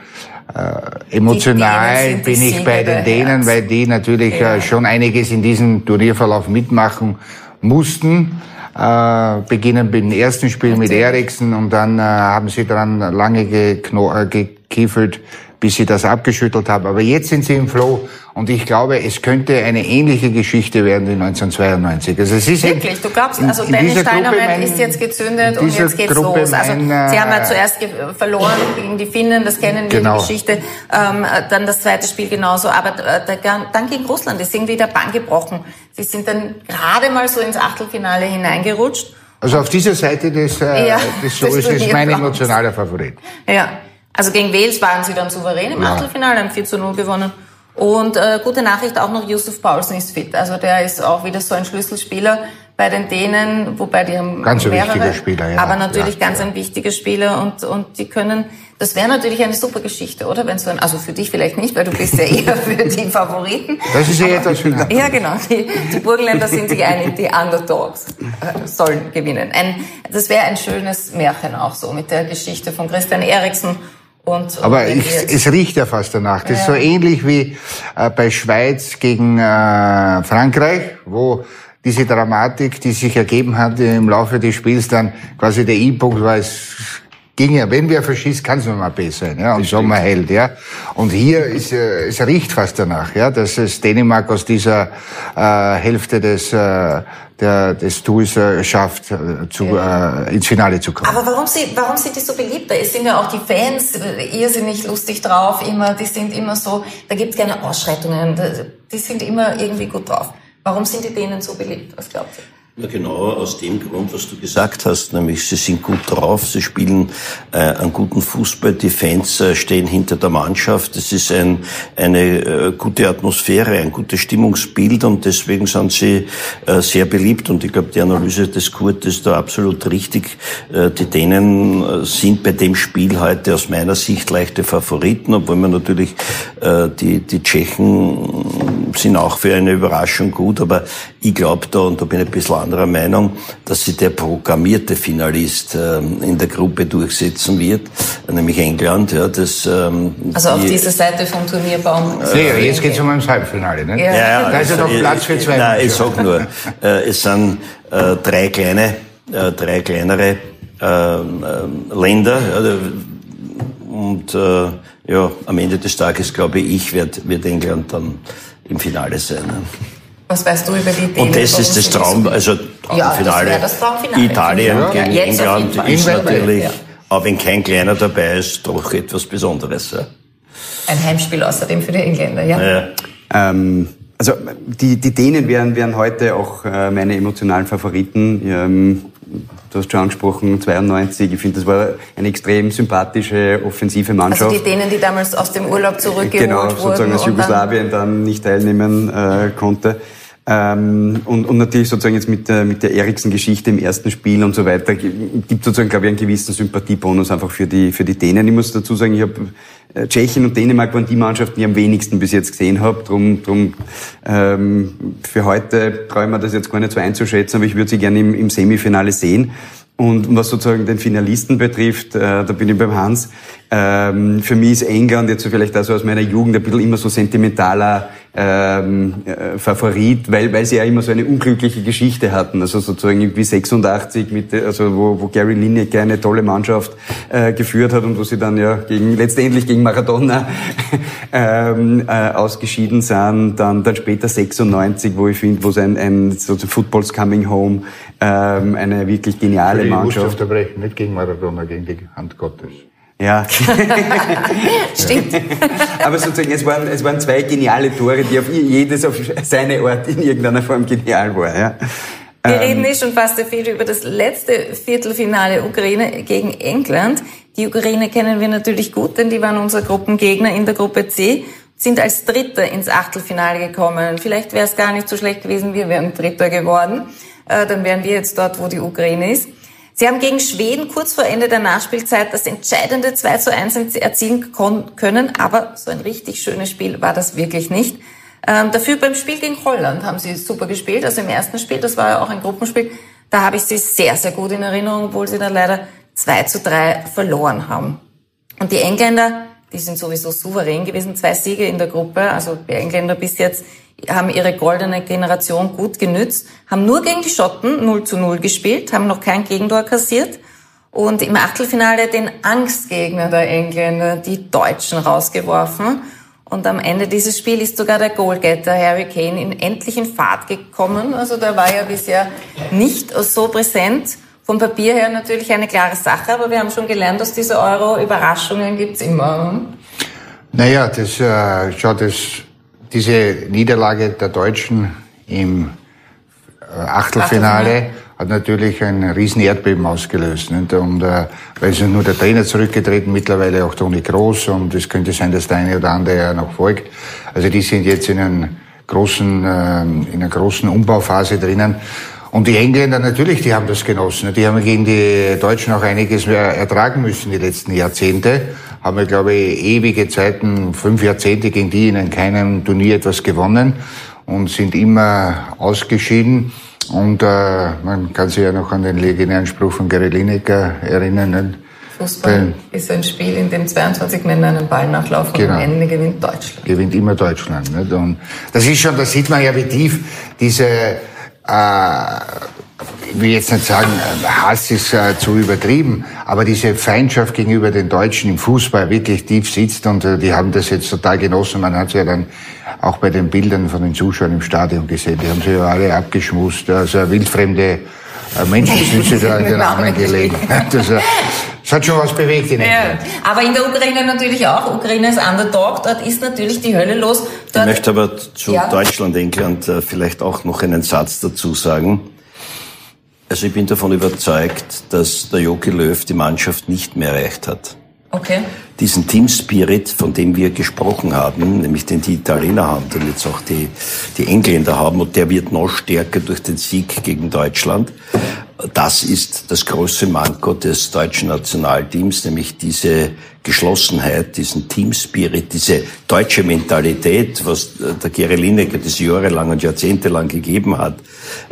äh, emotional bin ich bei den Dänen, weil die natürlich ja. äh, schon einiges in diesem Turnierverlauf mitmachen mussten. Äh, beginnen mit dem ersten Spiel mit Eriksen und dann äh, haben sie daran lange gekno äh, gekiefelt, bis sie das abgeschüttelt haben. Aber jetzt sind sie im Flow und ich glaube, es könnte eine ähnliche Geschichte werden wie 1992. Also es ist Wirklich? Du glaubst, also in Dennis Steinermann ist jetzt gezündet und jetzt geht's Gruppe los. Also mein, Sie haben ja zuerst verloren gegen die Finnen, das kennen wir, genau. die Geschichte. Ähm, dann das zweite Spiel genauso. Aber äh, dann gegen Russland ist irgendwie der Bann gebrochen. Sie sind dann gerade mal so ins Achtelfinale hineingerutscht. Also auf dieser Seite des, äh, ja, des [LAUGHS] Shows ist mein emotionaler Favorit. Ja. Also gegen Wales waren sie dann souverän im ja. Achtelfinale, haben 4 zu 0 gewonnen. Und äh, gute Nachricht auch noch, Yusuf Paulsen ist fit. Also der ist auch wieder so ein Schlüsselspieler bei den Dänen, wobei die haben ganz mehrere, ein wichtiger Spieler, ja. aber natürlich ja, ganz ja. ein wichtiger Spieler und und die können. Das wäre natürlich eine super Geschichte, oder? Wenn so ein, also für dich vielleicht nicht, weil du bist ja [LAUGHS] eher für die Favoriten. Das ist ja etwas für Ja, genau. Die, die Burgenländer sind sich einig, die Underdogs äh, sollen gewinnen. Ein, das wäre ein schönes Märchen auch so mit der Geschichte von Christian Eriksen und, Aber ich, es riecht ja fast danach. Das ja. ist so ähnlich wie äh, bei Schweiz gegen äh, Frankreich, wo diese Dramatik, die sich ergeben hat im Laufe des Spiels, dann quasi der I-Punkt war, es ging ja, wenn wer verschießt, kann es nur mal besser sein, ja, und Sommer hält, ja. Und hier ist, äh, es riecht fast danach, ja, dass es Dänemark aus dieser äh, Hälfte des, äh, der, des Tours äh, schafft, äh, zu, äh, ins Finale zu kommen. Aber warum, sie, warum sind die so beliebt? Da sind ja auch die Fans äh, irrsinnig lustig drauf, immer, die sind immer so, da gibt es keine Ausschreitungen, die sind immer irgendwie gut drauf. Warum sind die Dänen so beliebt? Was glaubt ihr? Na genau aus dem Grund, was du gesagt hast, nämlich sie sind gut drauf, sie spielen äh, einen guten Fußball, die Fans äh, stehen hinter der Mannschaft, es ist ein, eine äh, gute Atmosphäre, ein gutes Stimmungsbild und deswegen sind sie äh, sehr beliebt. Und ich glaube, die Analyse des Kurt ist da absolut richtig. Äh, die Dänen äh, sind bei dem Spiel heute aus meiner Sicht leichte Favoriten, obwohl man natürlich äh, die, die Tschechen sind auch für eine Überraschung gut, aber ich glaube da, und da bin ich ein bisschen anderer Meinung, dass sich der programmierte Finalist ähm, in der Gruppe durchsetzen wird, nämlich England. Ja, das, ähm, also auf die, dieser Seite vom Turnierbaum. Äh, jetzt geht es um ein Halbfinale, ne? Ja, ja, da ist ja noch Platz für zwei. Nein, ich sag nur, äh, es sind äh, drei kleine, äh, drei kleinere äh, Länder. Ja, Und äh, ja, am Ende des Tages, glaube ich, wird, wird England dann im Finale sein. Was weißt du über die Dänen? Und das ist das Traum, also Traumfinale. Ja, das Traumfinale. Italien ja. gegen ja, England ist natürlich, auch wenn kein Kleiner dabei ist, doch etwas Besonderes. Ja. Ein Heimspiel außerdem für die Engländer, ja. ja. Ähm, also die, die Dänen wären, wären heute auch äh, meine emotionalen Favoriten. Ähm, du hast schon angesprochen, 92. Ich finde, das war eine extrem sympathische, offensive Mannschaft. Also die Dänen, die damals aus dem Urlaub zurückgeholt genau, wurden. Genau, sozusagen aus Jugoslawien dann, dann nicht teilnehmen äh, konnte. Ähm, und, und natürlich sozusagen jetzt mit der, mit der Eriksen-Geschichte im ersten Spiel und so weiter gibt sozusagen, glaube ich, einen gewissen Sympathiebonus einfach für die, für die Dänen. Ich muss dazu sagen, ich habe äh, Tschechien und Dänemark waren die Mannschaften, die ich am wenigsten bis jetzt gesehen habe. Drum, drum ähm, für heute traue ich mir das jetzt gar nicht so einzuschätzen, aber ich würde sie gerne im, im Semifinale sehen. Und was sozusagen den Finalisten betrifft, äh, da bin ich beim Hans. Ähm, für mich ist England jetzt so vielleicht also aus meiner Jugend ein bisschen immer so sentimentaler ähm, äh, Favorit, weil, weil sie ja immer so eine unglückliche Geschichte hatten. Also sozusagen irgendwie 86, mit, also wo, wo Gary Lineker eine tolle Mannschaft äh, geführt hat und wo sie dann ja gegen, letztendlich gegen Maradona [LAUGHS] ähm, äh, ausgeschieden sind. Dann, dann später 96, wo ich finde, wo es ein, ein so Football's Coming Home ähm, eine wirklich geniale ich Mannschaft. Ich unterbrechen, nicht gegen Maradona, gegen die Hand Gottes. Ja. [LAUGHS] Stimmt. Aber sozusagen, es waren, es waren zwei geniale Tore, die auf jedes auf seine Art in irgendeiner Form genial war. Ja. Wir reden eh schon fast sehr viel über das letzte Viertelfinale Ukraine gegen England. Die Ukraine kennen wir natürlich gut, denn die waren unser Gruppengegner in der Gruppe C, sind als Dritter ins Achtelfinale gekommen. Vielleicht wäre es gar nicht so schlecht gewesen, wir wären Dritter geworden. Dann wären wir jetzt dort, wo die Ukraine ist. Sie haben gegen Schweden kurz vor Ende der Nachspielzeit das entscheidende 2 zu 1 erzielen können, aber so ein richtig schönes Spiel war das wirklich nicht. Ähm, dafür beim Spiel gegen Holland haben sie super gespielt, also im ersten Spiel, das war ja auch ein Gruppenspiel, da habe ich sie sehr, sehr gut in Erinnerung, obwohl sie dann leider 2 zu 3 verloren haben. Und die Engländer, die sind sowieso souverän gewesen, zwei Siege in der Gruppe, also die Engländer bis jetzt haben ihre goldene Generation gut genützt, haben nur gegen die Schotten 0 zu 0 gespielt, haben noch kein Gegentor kassiert und im Achtelfinale den Angstgegner der Engländer, die Deutschen, rausgeworfen. Und am Ende dieses Spiels ist sogar der Goalgetter Harry Kane in endlichen Fahrt gekommen. Also der war ja bisher nicht so präsent. Vom Papier her natürlich eine klare Sache, aber wir haben schon gelernt, dass diese Euro Überraschungen gibt's immer. Naja, das äh, schaut das diese Niederlage der Deutschen im Achtelfinale hat natürlich ein riesen Erdbeben ausgelöst. Nicht? Und äh, weil es nur der Trainer zurückgetreten, mittlerweile auch Toni Groß und es könnte sein, dass der eine oder andere ja noch folgt. Also die sind jetzt in, einem großen, äh, in einer großen Umbauphase drinnen. Und die Engländer natürlich, die haben das genossen. Die haben gegen die Deutschen auch einiges mehr ertragen müssen die letzten Jahrzehnte. Haben wir, glaube ich, ewige Zeiten, fünf Jahrzehnte gegen die in keinem Turnier etwas gewonnen und sind immer ausgeschieden. Und äh, man kann sich ja noch an den legendären Spruch von Gary Lineker erinnern. Nicht? Fußball Weil, ist ein Spiel, in dem 22 Männer einen Ball nachlaufen genau. und am Ende gewinnt Deutschland. Gewinnt immer Deutschland. Nicht? Und das ist schon, da sieht man ja, wie tief diese äh, ich will jetzt nicht sagen, Hass ist äh, zu übertrieben, aber diese Feindschaft gegenüber den Deutschen im Fußball wirklich tief sitzt und äh, die haben das jetzt total genossen. Man hat es ja dann auch bei den Bildern von den Zuschauern im Stadion gesehen. Die haben sich ja alle abgeschmust. Also wildfremde äh, Menschen [LAUGHS] sind sich da in den Armen gelegen. [LAUGHS] Das, äh, das hat schon was bewegt in England. Ja, aber in der Ukraine natürlich auch. Ukraine ist Underdog. Dort ist natürlich die Hölle los. Dort ich möchte aber zu ja. Deutschland, England äh, vielleicht auch noch einen Satz dazu sagen. Also ich bin davon überzeugt, dass der Jogi Löw die Mannschaft nicht mehr erreicht hat. Okay. Diesen Team Spirit, von dem wir gesprochen haben, nämlich den die Italiener haben, den jetzt auch die, die Engländer haben, und der wird noch stärker durch den Sieg gegen Deutschland. Das ist das große Manko des deutschen Nationalteams, nämlich diese Geschlossenheit, diesen Team Spirit, diese deutsche Mentalität, was der Gary Lineker das jahrelang und jahrzehntelang gegeben hat.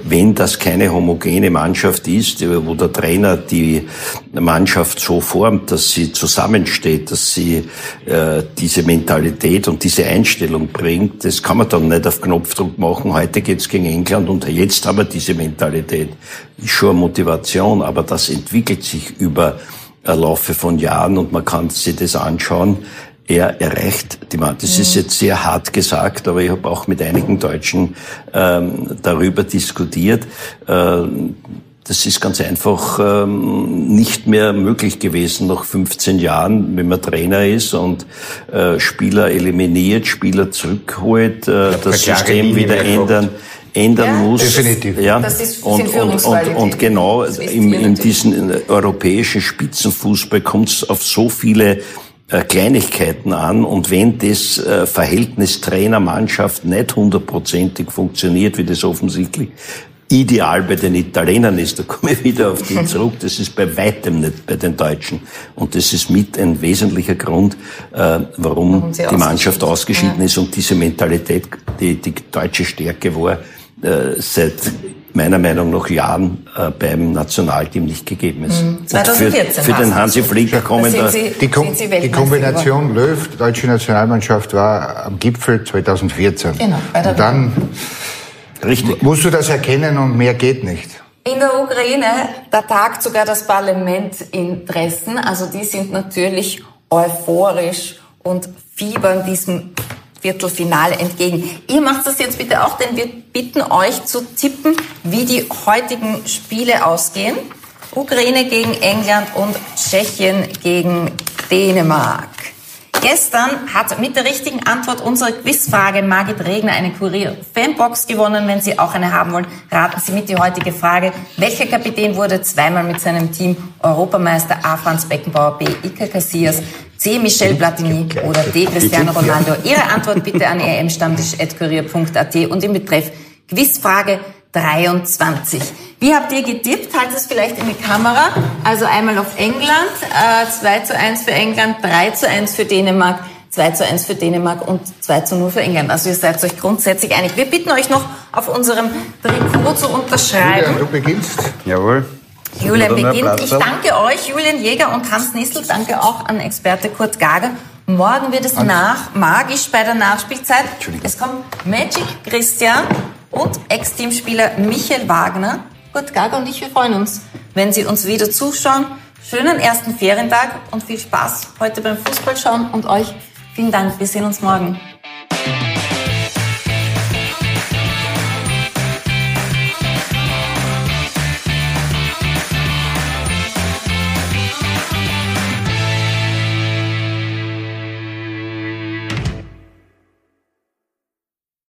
Wenn das keine homogene Mannschaft ist, wo der Trainer die Mannschaft so formt, dass sie zusammensteht, dass sie äh, diese Mentalität und diese Einstellung bringt, das kann man dann nicht auf Knopfdruck machen. Heute geht's gegen England und jetzt haben wir diese Mentalität. Ist schon eine Motivation, aber das entwickelt sich über äh, Laufe von Jahren und man kann sich das anschauen. Er erreicht die Mann. Das ist jetzt sehr hart gesagt, aber ich habe auch mit einigen Deutschen ähm, darüber diskutiert. Äh, das ist ganz einfach ähm, nicht mehr möglich gewesen nach 15 Jahren, wenn man Trainer ist und äh, Spieler eliminiert, Spieler zurückholt, äh, das System wieder ändern ändern Ja. muss. Definitiv. Ja. Das ist- und, und, und, und genau im, in diesen äh, europäischen Spitzenfußball kommt es auf so viele äh, Kleinigkeiten an und wenn das äh, Verhältnis Trainer-Mannschaft nicht hundertprozentig funktioniert, wie das offensichtlich ideal bei den Italienern ist, da komme ich wieder auf den [LAUGHS] zurück, das ist bei weitem nicht bei den Deutschen. Und das ist mit ein wesentlicher Grund, äh, warum, Warum die Mannschaft ausgeschieden ausgeschieden ist und diese Mentalität, die die deutsche Stärke war, äh, seit meiner Meinung nach Jahren äh, beim Nationalteam nicht gegeben ist. Und 2014 für, für den. Hansi Flick kommen Da Sie, Die, Kom die Kombination Löw, deutsche Nationalmannschaft war am Gipfel 2014. Genau, bei der und dann richtig. musst du das erkennen und mehr geht nicht. In der Ukraine, da tagt sogar das Parlament in Dresden. Also die sind natürlich euphorisch und fiebern diesem Viertelfinale entgegen. Ihr macht das jetzt bitte auch, denn wir bitten euch zu tippen, wie die heutigen Spiele ausgehen. Ukraine gegen England und Tschechien gegen Dänemark. Gestern hat mit der richtigen Antwort unsere Quizfrage Margit Regner eine Kurier-Fanbox gewonnen. Wenn Sie auch eine haben wollen, raten Sie mit die heutige Frage. Welcher Kapitän wurde zweimal mit seinem Team Europameister A. Franz Beckenbauer, B. Iker Casillas, C. Michel Platini oder D. Cristiano Ronaldo? Ihre Antwort bitte an emstammtisch.kurier.at und im Betreff Quizfrage 23. Wie habt ihr getippt? Haltet es vielleicht in die Kamera. Also einmal auf England, äh, 2 zu 1 für England, 3 zu 1 für Dänemark, 2 zu 1 für Dänemark und 2 zu 0 für England. Also ihr seid euch grundsätzlich einig. Wir bitten euch noch auf unserem Trikot zu unterschreiben. Julian, du beginnst. Jawohl. Julian beginnt. Ich danke euch, Julian Jäger und Hans Nissel. Danke auch an Experte Kurt Gager. Morgen wird es nach, magisch bei der Nachspielzeit. Es kommt Magic Christian und Ex-Teamspieler Michael Wagner. Kurt Gager und ich, wir freuen uns, wenn Sie uns wieder zuschauen. Schönen ersten Ferientag und viel Spaß heute beim Fußballschauen und euch vielen Dank. Wir sehen uns morgen.